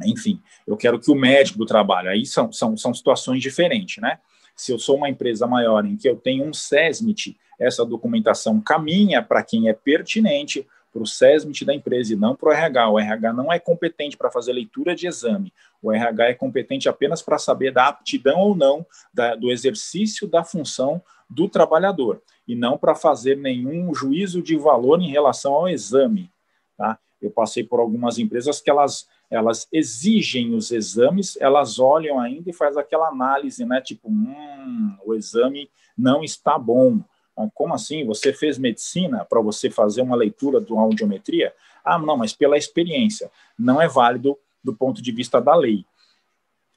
enfim, eu quero que o médico do trabalho, aí são, são, são situações diferentes, né? Se eu sou uma empresa maior em que eu tenho um SESMIT, essa documentação caminha para quem é pertinente, para o SESMIT da empresa e não para o RH. O RH não é competente para fazer leitura de exame. O RH é competente apenas para saber da aptidão ou não da, do exercício da função do trabalhador e não para fazer nenhum juízo de valor em relação ao exame. Tá? Eu passei por algumas empresas que elas elas exigem os exames, elas olham ainda e faz aquela análise, né? Tipo, hum, o exame não está bom. Como assim? Você fez medicina para você fazer uma leitura de uma audiometria? Ah, não, mas pela experiência. Não é válido do ponto de vista da lei.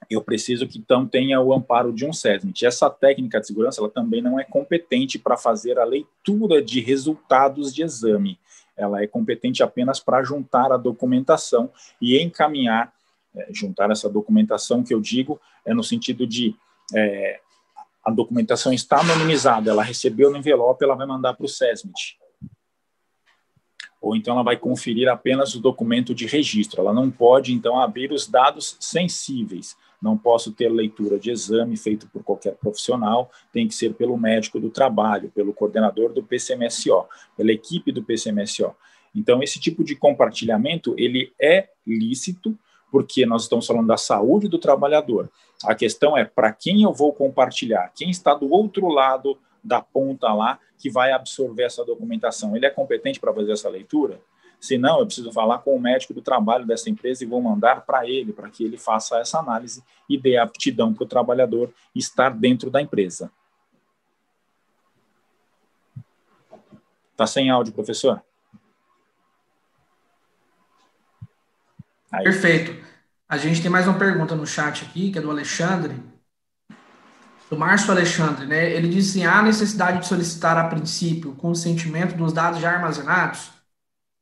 Eu preciso que então tenha o amparo de um SESMIT. Essa técnica de segurança ela também não é competente para fazer a leitura de resultados de exame ela é competente apenas para juntar a documentação e encaminhar, é, juntar essa documentação que eu digo é no sentido de é, a documentação está anonimizada, ela recebeu no envelope, ela vai mandar para o SESMIT. Ou então ela vai conferir apenas o documento de registro, ela não pode, então, abrir os dados sensíveis, não posso ter leitura de exame feito por qualquer profissional, tem que ser pelo médico do trabalho, pelo coordenador do PCMSO, pela equipe do PCMSO. Então, esse tipo de compartilhamento, ele é lícito, porque nós estamos falando da saúde do trabalhador. A questão é para quem eu vou compartilhar, quem está do outro lado da ponta lá que vai absorver essa documentação. Ele é competente para fazer essa leitura? Se não, eu preciso falar com o médico do trabalho dessa empresa e vou mandar para ele, para que ele faça essa análise e dê aptidão para o trabalhador estar dentro da empresa. Está sem áudio, professor? Aí. Perfeito. A gente tem mais uma pergunta no chat aqui, que é do Alexandre, do Márcio Alexandre, né? Ele diz assim: há necessidade de solicitar a princípio o consentimento dos dados já armazenados?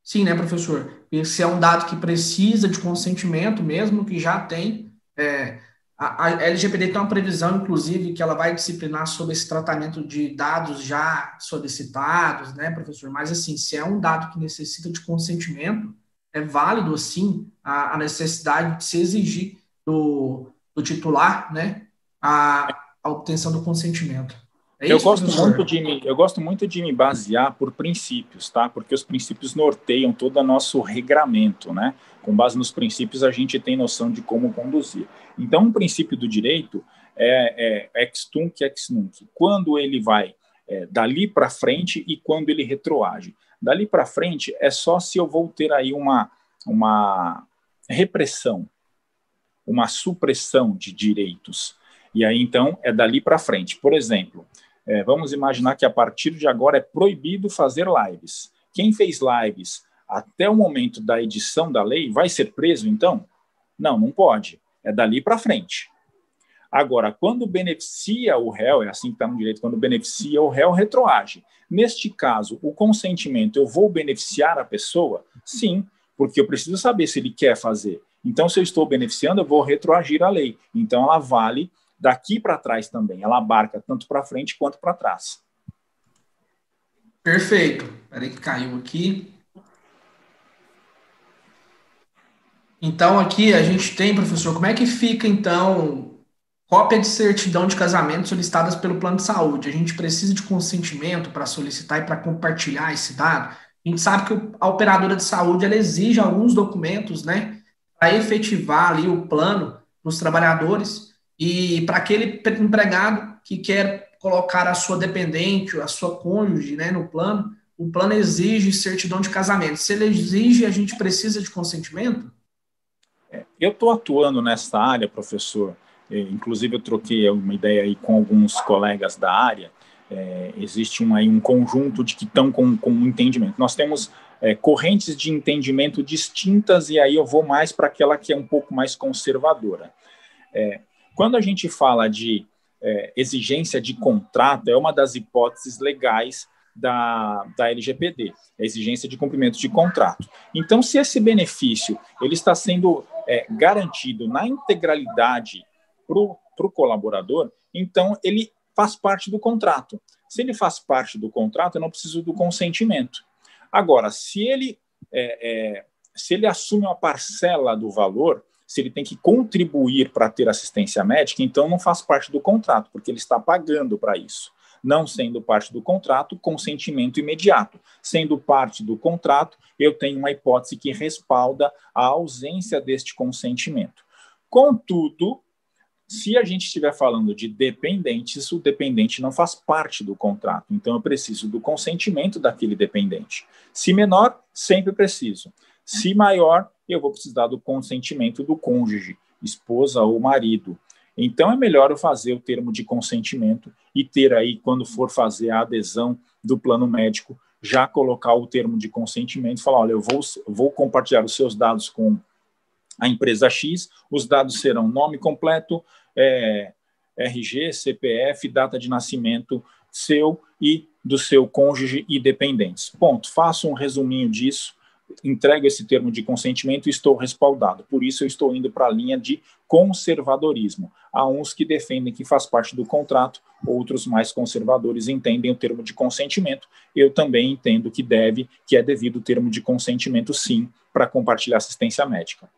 Sim, né, professor? Esse é um dado que precisa de consentimento mesmo, que já tem. É, a, a LGPD tem uma previsão, inclusive, que ela vai disciplinar sobre esse tratamento de dados já solicitados, né, professor? Mas, assim, se é um dado que necessita de consentimento, é válido, assim, a, a necessidade de se exigir do, do titular, né, a, a obtenção do consentimento. É eu, gosto muito de me, eu gosto muito de me basear por princípios, tá? Porque os princípios norteiam todo o nosso regramento, né? Com base nos princípios, a gente tem noção de como conduzir. Então, um princípio do direito é, é ex tunc, ex nunc. Quando ele vai é, dali para frente e quando ele retroage. Dali para frente é só se eu vou ter aí uma, uma repressão, uma supressão de direitos. E aí, então, é dali para frente. Por exemplo, é, vamos imaginar que a partir de agora é proibido fazer lives. Quem fez lives até o momento da edição da lei vai ser preso, então? Não, não pode. É dali para frente. Agora, quando beneficia o réu, é assim que está no direito, quando beneficia o réu, retroage. Neste caso, o consentimento, eu vou beneficiar a pessoa? Sim, porque eu preciso saber se ele quer fazer. Então, se eu estou beneficiando, eu vou retroagir a lei. Então, ela vale daqui para trás também. Ela abarca tanto para frente quanto para trás. Perfeito. Peraí que caiu aqui. Então, aqui a gente tem, professor, como é que fica, então, cópia de certidão de casamento solicitadas pelo plano de saúde? A gente precisa de consentimento para solicitar e para compartilhar esse dado? A gente sabe que a operadora de saúde ela exige alguns documentos, né, para efetivar ali o plano dos trabalhadores. E para aquele empregado que quer colocar a sua dependente, a sua cônjuge né, no plano, o plano exige certidão de casamento. Se ele exige, a gente precisa de consentimento? Eu estou atuando nessa área, professor, é, inclusive eu troquei uma ideia aí com alguns colegas da área, é, existe um, aí um conjunto de que estão com, com um entendimento. Nós temos é, correntes de entendimento distintas, e aí eu vou mais para aquela que é um pouco mais conservadora. É, quando a gente fala de é, exigência de contrato, é uma das hipóteses legais da, da LGPD, a exigência de cumprimento de contrato. Então, se esse benefício ele está sendo é, garantido na integralidade para o colaborador, então ele faz parte do contrato. Se ele faz parte do contrato, eu não preciso do consentimento. Agora, se ele, é, é, se ele assume uma parcela do valor, se ele tem que contribuir para ter assistência médica, então não faz parte do contrato, porque ele está pagando para isso. Não sendo parte do contrato, consentimento imediato. Sendo parte do contrato, eu tenho uma hipótese que respalda a ausência deste consentimento. Contudo, se a gente estiver falando de dependentes, o dependente não faz parte do contrato, então eu preciso do consentimento daquele dependente. Se menor, sempre preciso. Se maior, eu vou precisar do consentimento do cônjuge, esposa ou marido. Então é melhor eu fazer o termo de consentimento e ter aí, quando for fazer a adesão do plano médico, já colocar o termo de consentimento falar: olha, eu vou, vou compartilhar os seus dados com a empresa X, os dados serão nome completo, é, RG, CPF, data de nascimento seu e do seu cônjuge e dependentes. Ponto. Faço um resuminho disso, entrego esse termo de consentimento e estou respaldado. Por isso eu estou indo para a linha de conservadorismo. Há uns que defendem que faz parte do contrato, outros mais conservadores entendem o termo de consentimento. Eu também entendo que deve, que é devido o termo de consentimento sim para compartilhar assistência médica.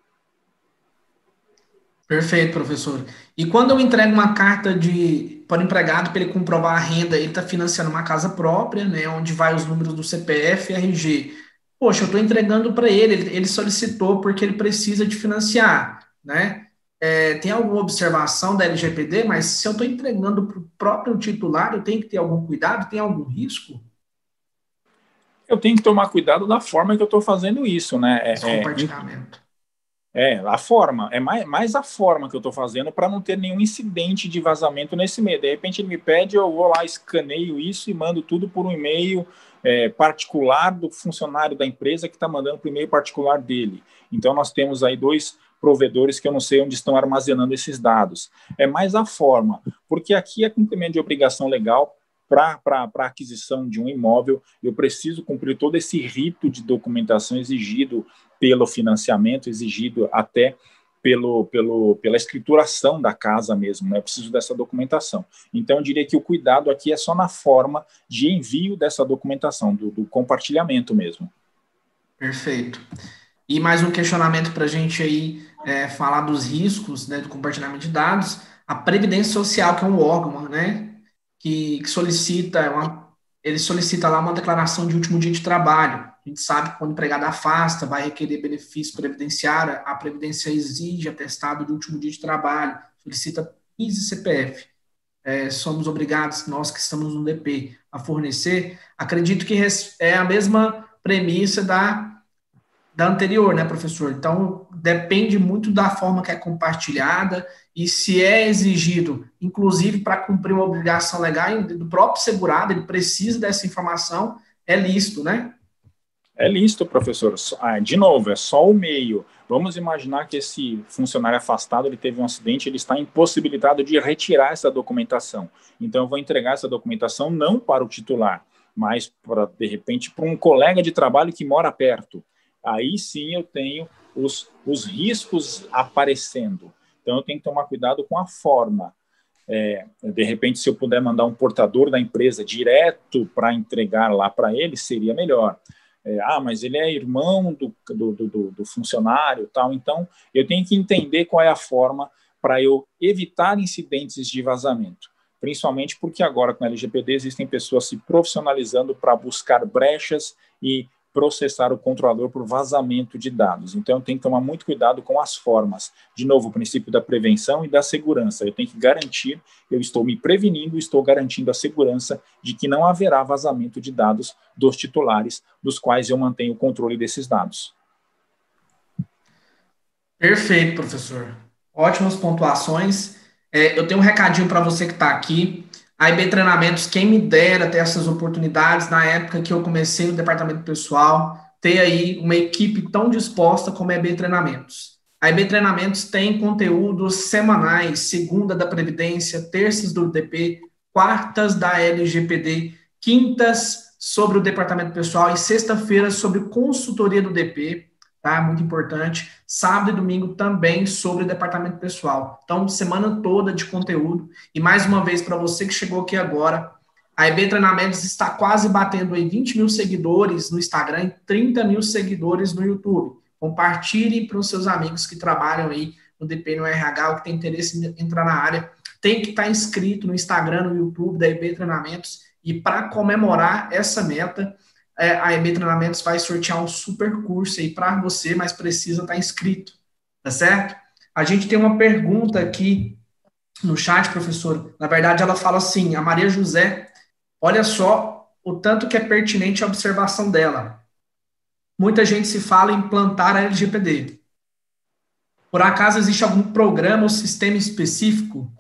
Perfeito, professor. E quando eu entrego uma carta de para o empregado para ele comprovar a renda, ele está financiando uma casa própria, né, onde vai os números do CPF e RG. Poxa, eu estou entregando para ele, ele solicitou porque ele precisa de financiar, né? É, tem alguma observação da LGPD, mas se eu estou entregando para o próprio titular, eu tenho que ter algum cuidado? Tem algum risco? Eu tenho que tomar cuidado da forma que eu estou fazendo isso, né? É, Esse compartilhamento. É, a forma, é mais, mais a forma que eu estou fazendo para não ter nenhum incidente de vazamento nesse meio. De repente ele me pede, eu vou lá, escaneio isso e mando tudo por um e-mail é, particular do funcionário da empresa que está mandando para o e-mail particular dele. Então nós temos aí dois provedores que eu não sei onde estão armazenando esses dados. É mais a forma, porque aqui é cumprimento de obrigação legal para a aquisição de um imóvel, eu preciso cumprir todo esse rito de documentação exigido pelo financiamento, exigido até pelo, pelo, pela escrituração da casa mesmo, né? Eu preciso dessa documentação. Então, eu diria que o cuidado aqui é só na forma de envio dessa documentação, do, do compartilhamento mesmo. Perfeito. E mais um questionamento para a gente aí é, falar dos riscos né, do compartilhamento de dados. A Previdência Social, que é um órgão, né? que, que solicita, uma, ele solicita lá uma declaração de último dia de trabalho. A gente sabe que quando o empregado afasta, vai requerer benefício previdenciário, a Previdência exige atestado de último dia de trabalho, solicita PIS e CPF. É, somos obrigados, nós que estamos no DP, a fornecer. Acredito que é a mesma premissa da, da anterior, né, professor? Então, depende muito da forma que é compartilhada e se é exigido, inclusive para cumprir uma obrigação legal do próprio segurado, ele precisa dessa informação, é lícito, né? É lícito, professor. Ah, de novo, é só o meio. Vamos imaginar que esse funcionário afastado ele teve um acidente, ele está impossibilitado de retirar essa documentação. Então, eu vou entregar essa documentação não para o titular, mas para de repente para um colega de trabalho que mora perto. Aí sim eu tenho os, os riscos aparecendo. Então, eu tenho que tomar cuidado com a forma. É, de repente, se eu puder mandar um portador da empresa direto para entregar lá para ele, seria melhor. É, ah, mas ele é irmão do, do, do, do funcionário, tal. Então, eu tenho que entender qual é a forma para eu evitar incidentes de vazamento. Principalmente porque agora com a LGPD existem pessoas se profissionalizando para buscar brechas e processar o controlador por vazamento de dados. Então, tenho que tomar muito cuidado com as formas. De novo, o princípio da prevenção e da segurança. Eu tenho que garantir, eu estou me prevenindo, estou garantindo a segurança de que não haverá vazamento de dados dos titulares, dos quais eu mantenho o controle desses dados. Perfeito, professor. Ótimas pontuações. É, eu tenho um recadinho para você que está aqui. A IB Treinamentos, quem me dera ter essas oportunidades na época que eu comecei no departamento pessoal, ter aí uma equipe tão disposta como a IB Treinamentos. A IB Treinamentos tem conteúdos semanais, segunda da Previdência, terças do DP, quartas da LGPD, quintas sobre o departamento pessoal e sexta-feira sobre consultoria do DP tá? Muito importante. Sábado e domingo também sobre o departamento pessoal. Então, semana toda de conteúdo. E mais uma vez, para você que chegou aqui agora, a EB Treinamentos está quase batendo aí 20 mil seguidores no Instagram e 30 mil seguidores no YouTube. Compartilhe para os seus amigos que trabalham aí no DP no RH, ou que tem interesse em entrar na área. Tem que estar tá inscrito no Instagram, no YouTube da EB Treinamentos. E para comemorar essa meta, é, a EB Treinamentos vai sortear um super curso aí para você, mas precisa estar tá inscrito, tá certo? A gente tem uma pergunta aqui no chat, professor. Na verdade, ela fala assim: a Maria José, olha só o tanto que é pertinente a observação dela. Muita gente se fala em implantar a LGPD. Por acaso existe algum programa ou sistema específico?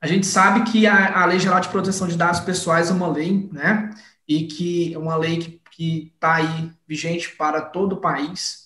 A gente sabe que a, a Lei Geral de Proteção de Dados Pessoais é uma lei, né? E que é uma lei que está aí vigente para todo o país.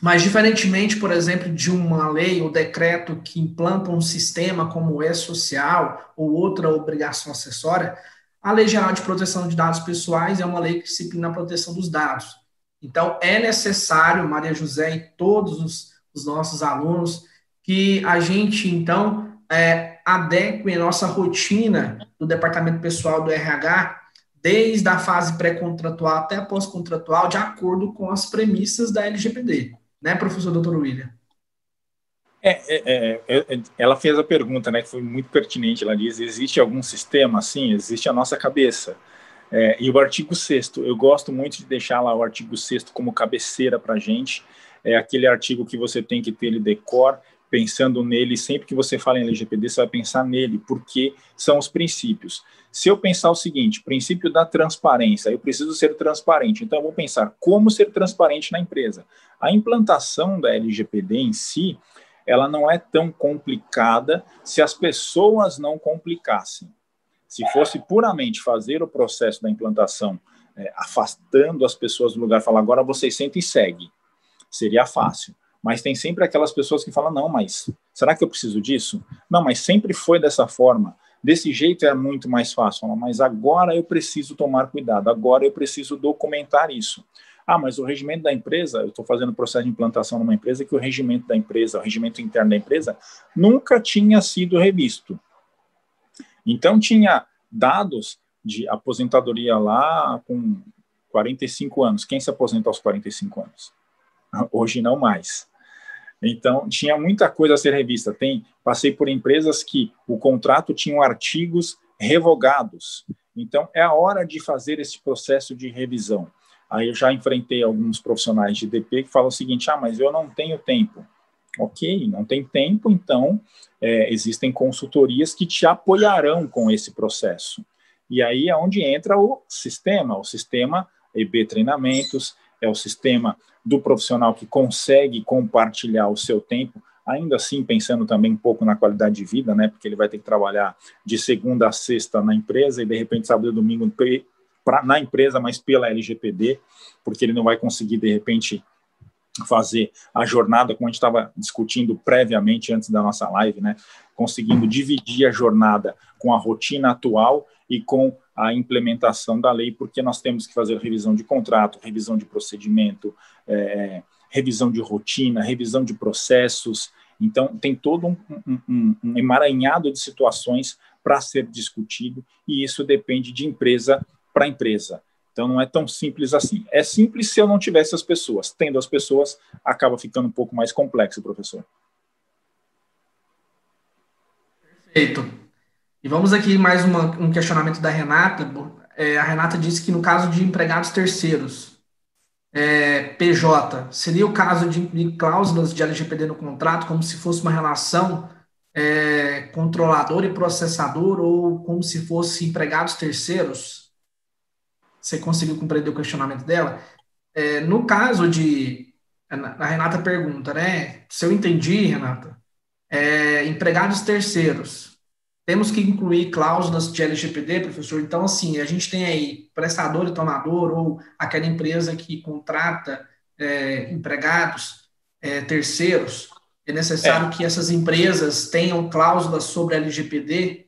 Mas, diferentemente, por exemplo, de uma lei ou decreto que implanta um sistema como o E-Social ou outra obrigação acessória, a Lei Geral de Proteção de Dados Pessoais é uma lei que disciplina a proteção dos dados. Então, é necessário, Maria José e todos os, os nossos alunos, que a gente, então, é, adeque a nossa rotina do Departamento Pessoal do RH desde a fase pré-contratual até a pós-contratual, de acordo com as premissas da LGPD. Né, professor doutor William? É, é, é, é, ela fez a pergunta, né, que foi muito pertinente. Ela diz: existe algum sistema assim? Existe a nossa cabeça. É, e o artigo 6, eu gosto muito de deixar lá o artigo 6 como cabeceira para a gente. É aquele artigo que você tem que ter ele decor, pensando nele, sempre que você fala em LGPD, você vai pensar nele, porque são os princípios. Se eu pensar o seguinte, princípio da transparência, eu preciso ser transparente, então eu vou pensar como ser transparente na empresa. A implantação da LGPD em si, ela não é tão complicada se as pessoas não complicassem. Se fosse puramente fazer o processo da implantação, é, afastando as pessoas do lugar, falar agora vocês sentem e segue, seria fácil. Mas tem sempre aquelas pessoas que falam, não, mas será que eu preciso disso? Não, mas sempre foi dessa forma. Desse jeito é muito mais fácil, mas agora eu preciso tomar cuidado, agora eu preciso documentar isso. Ah, mas o regimento da empresa, eu estou fazendo processo de implantação numa empresa que o regimento da empresa, o regimento interno da empresa, nunca tinha sido revisto. Então, tinha dados de aposentadoria lá com 45 anos. Quem se aposenta aos 45 anos? Hoje não mais. Então, tinha muita coisa a ser revista. Tem, passei por empresas que o contrato tinha artigos revogados. Então, é a hora de fazer esse processo de revisão. Aí eu já enfrentei alguns profissionais de DP que falam o seguinte: ah, mas eu não tenho tempo. Ok, não tem tempo, então é, existem consultorias que te apoiarão com esse processo. E aí é onde entra o sistema, o sistema EB Treinamentos, é o sistema do profissional que consegue compartilhar o seu tempo, ainda assim pensando também um pouco na qualidade de vida, né? Porque ele vai ter que trabalhar de segunda a sexta na empresa e de repente sábado e domingo pra, na empresa, mas pela LGPD, porque ele não vai conseguir de repente fazer a jornada, como a gente estava discutindo previamente antes da nossa live, né? Conseguindo dividir a jornada com a rotina atual e com a implementação da lei, porque nós temos que fazer revisão de contrato, revisão de procedimento, é, revisão de rotina, revisão de processos. Então, tem todo um, um, um emaranhado de situações para ser discutido, e isso depende de empresa para empresa. Então, não é tão simples assim. É simples se eu não tivesse as pessoas. Tendo as pessoas, acaba ficando um pouco mais complexo, professor. Perfeito. E vamos aqui mais uma, um questionamento da Renata. É, a Renata disse que no caso de empregados terceiros, é, PJ, seria o caso de, de cláusulas de LGPD no contrato, como se fosse uma relação é, controlador e processador, ou como se fosse empregados terceiros? Você conseguiu compreender o questionamento dela? É, no caso de. A Renata pergunta, né? Se eu entendi, Renata, é, empregados terceiros. Temos que incluir cláusulas de LGPD, professor. Então, assim, a gente tem aí prestador e tomador, ou aquela empresa que contrata é, empregados é, terceiros. É necessário é. que essas empresas tenham cláusulas sobre LGPD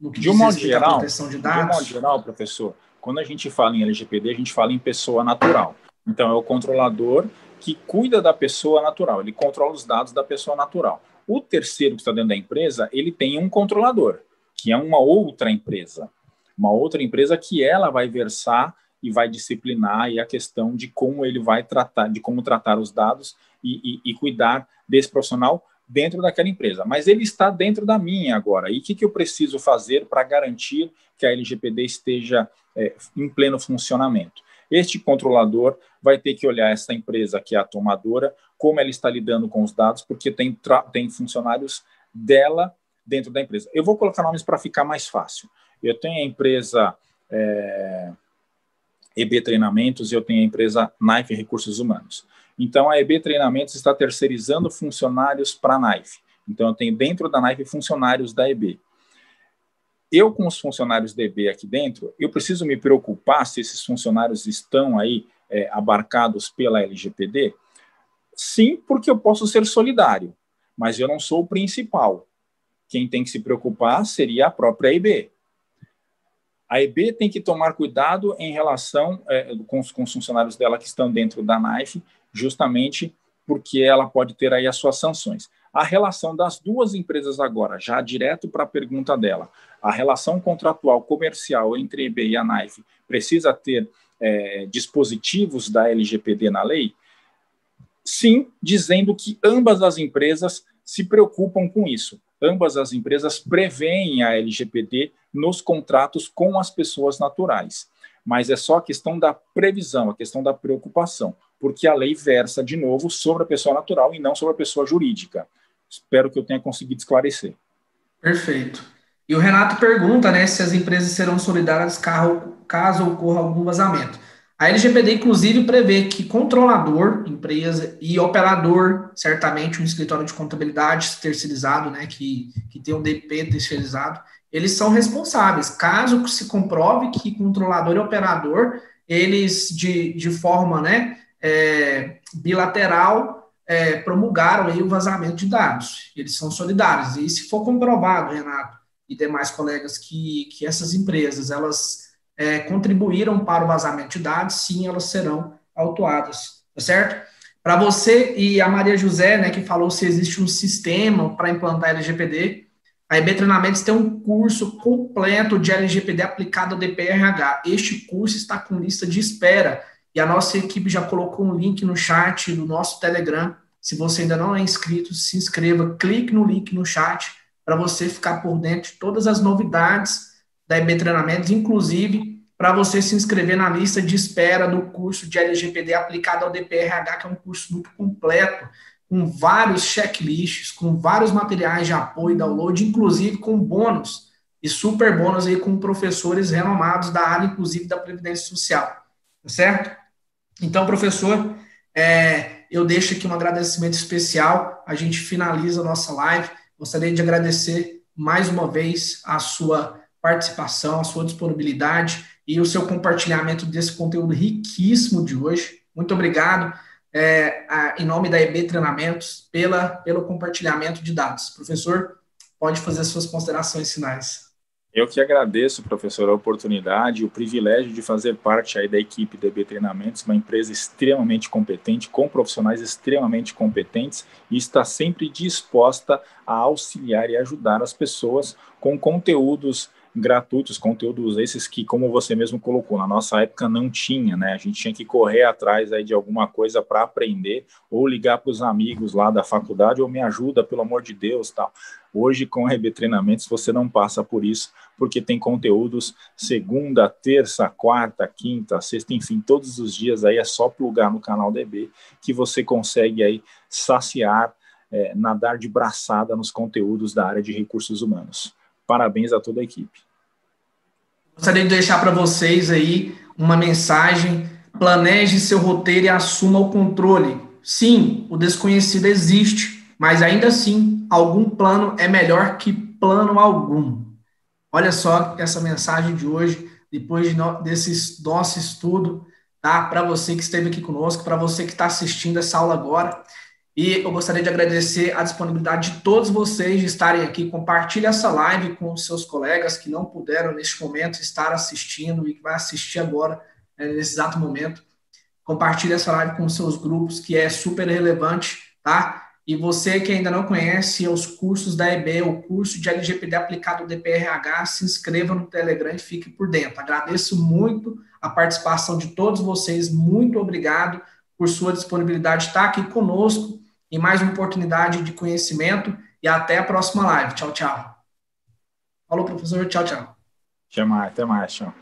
no que de um modo geral, proteção de dados. De um modo geral, professor, quando a gente fala em LGPD, a gente fala em pessoa natural. Então, é o controlador que cuida da pessoa natural, ele controla os dados da pessoa natural. O terceiro que está dentro da empresa, ele tem um controlador, que é uma outra empresa. Uma outra empresa que ela vai versar e vai disciplinar e a questão de como ele vai tratar, de como tratar os dados e, e, e cuidar desse profissional dentro daquela empresa. Mas ele está dentro da minha agora. E o que, que eu preciso fazer para garantir que a LGPD esteja é, em pleno funcionamento? Este controlador vai ter que olhar essa empresa que é a tomadora, como ela está lidando com os dados, porque tem, tem funcionários dela dentro da empresa. Eu vou colocar nomes para ficar mais fácil. Eu tenho a empresa é, EB Treinamentos e eu tenho a empresa Knife Recursos Humanos. Então, a EB Treinamentos está terceirizando funcionários para a Knife. Então, eu tenho dentro da Knife funcionários da EB eu com os funcionários DB aqui dentro, eu preciso me preocupar se esses funcionários estão aí é, abarcados pela LGPD? Sim, porque eu posso ser solidário, mas eu não sou o principal. Quem tem que se preocupar seria a própria EB. A EB tem que tomar cuidado em relação é, com, os, com os funcionários dela que estão dentro da NIFE, justamente porque ela pode ter aí as suas sanções. A relação das duas empresas agora, já direto para a pergunta dela, a relação contratual comercial entre a EB e a NIFE precisa ter é, dispositivos da LGPD na lei? Sim, dizendo que ambas as empresas se preocupam com isso. Ambas as empresas preveem a LGPD nos contratos com as pessoas naturais. Mas é só a questão da previsão, a questão da preocupação, porque a lei versa, de novo, sobre a pessoa natural e não sobre a pessoa jurídica. Espero que eu tenha conseguido esclarecer. Perfeito. E o Renato pergunta né, se as empresas serão solidárias caso ocorra algum vazamento. A LGPD, inclusive, prevê que controlador, empresa e operador, certamente um escritório de contabilidade terceirizado, né, que, que tem um DP terceirizado, eles são responsáveis. Caso se comprove que controlador e operador, eles, de, de forma né, é, bilateral, é, promulgaram aí o vazamento de dados. Eles são solidários. E se for comprovado, Renato e demais colegas, que, que essas empresas elas é, contribuíram para o vazamento de dados, sim, elas serão autuadas, tá certo? Para você e a Maria José, né, que falou se existe um sistema para implantar LGPD, a EB Treinamentos tem um curso completo de LGPD aplicado ao DPRH. Este curso está com lista de espera e a nossa equipe já colocou um link no chat do nosso Telegram. Se você ainda não é inscrito, se inscreva, clique no link no chat para você ficar por dentro de todas as novidades da EB Treinamentos, inclusive para você se inscrever na lista de espera do curso de LGPD aplicado ao DPRH, que é um curso muito completo, com vários checklists, com vários materiais de apoio e download, inclusive com bônus e super bônus aí com professores renomados da área, inclusive da Previdência Social, tá certo? Então, professor, é, eu deixo aqui um agradecimento especial. A gente finaliza a nossa live. Gostaria de agradecer mais uma vez a sua participação, a sua disponibilidade e o seu compartilhamento desse conteúdo riquíssimo de hoje. Muito obrigado, é, a, em nome da EB Treinamentos, pela, pelo compartilhamento de dados. Professor, pode fazer suas considerações finais. Eu que agradeço, professor, a oportunidade e o privilégio de fazer parte aí da equipe DB Treinamentos, uma empresa extremamente competente, com profissionais extremamente competentes e está sempre disposta a auxiliar e ajudar as pessoas com conteúdos gratuitos, conteúdos esses que, como você mesmo colocou, na nossa época não tinha, né? A gente tinha que correr atrás aí de alguma coisa para aprender ou ligar para os amigos lá da faculdade ou me ajuda, pelo amor de Deus, tal. Hoje, com o RB Treinamentos, você não passa por isso, porque tem conteúdos segunda, terça, quarta, quinta, sexta, enfim, todos os dias aí é só plugar no canal DB que você consegue aí saciar, é, nadar de braçada nos conteúdos da área de recursos humanos. Parabéns a toda a equipe. Gostaria de deixar para vocês aí uma mensagem. Planeje seu roteiro e assuma o controle. Sim, o desconhecido existe mas ainda assim, algum plano é melhor que plano algum. Olha só essa mensagem de hoje, depois de no, desse nosso estudo, tá? Para você que esteve aqui conosco, para você que está assistindo essa aula agora. E eu gostaria de agradecer a disponibilidade de todos vocês de estarem aqui. Compartilhe essa live com os seus colegas que não puderam, neste momento, estar assistindo e que vai assistir agora, né, nesse exato momento. Compartilhe essa live com seus grupos, que é super relevante, tá? E você que ainda não conhece os cursos da EB, o curso de LGPD aplicado ao DPRH, se inscreva no Telegram e fique por dentro. Agradeço muito a participação de todos vocês. Muito obrigado por sua disponibilidade de estar aqui conosco em mais uma oportunidade de conhecimento e até a próxima live. Tchau, tchau. Falou, professor. Tchau, tchau. Até mais, até mais, tchau.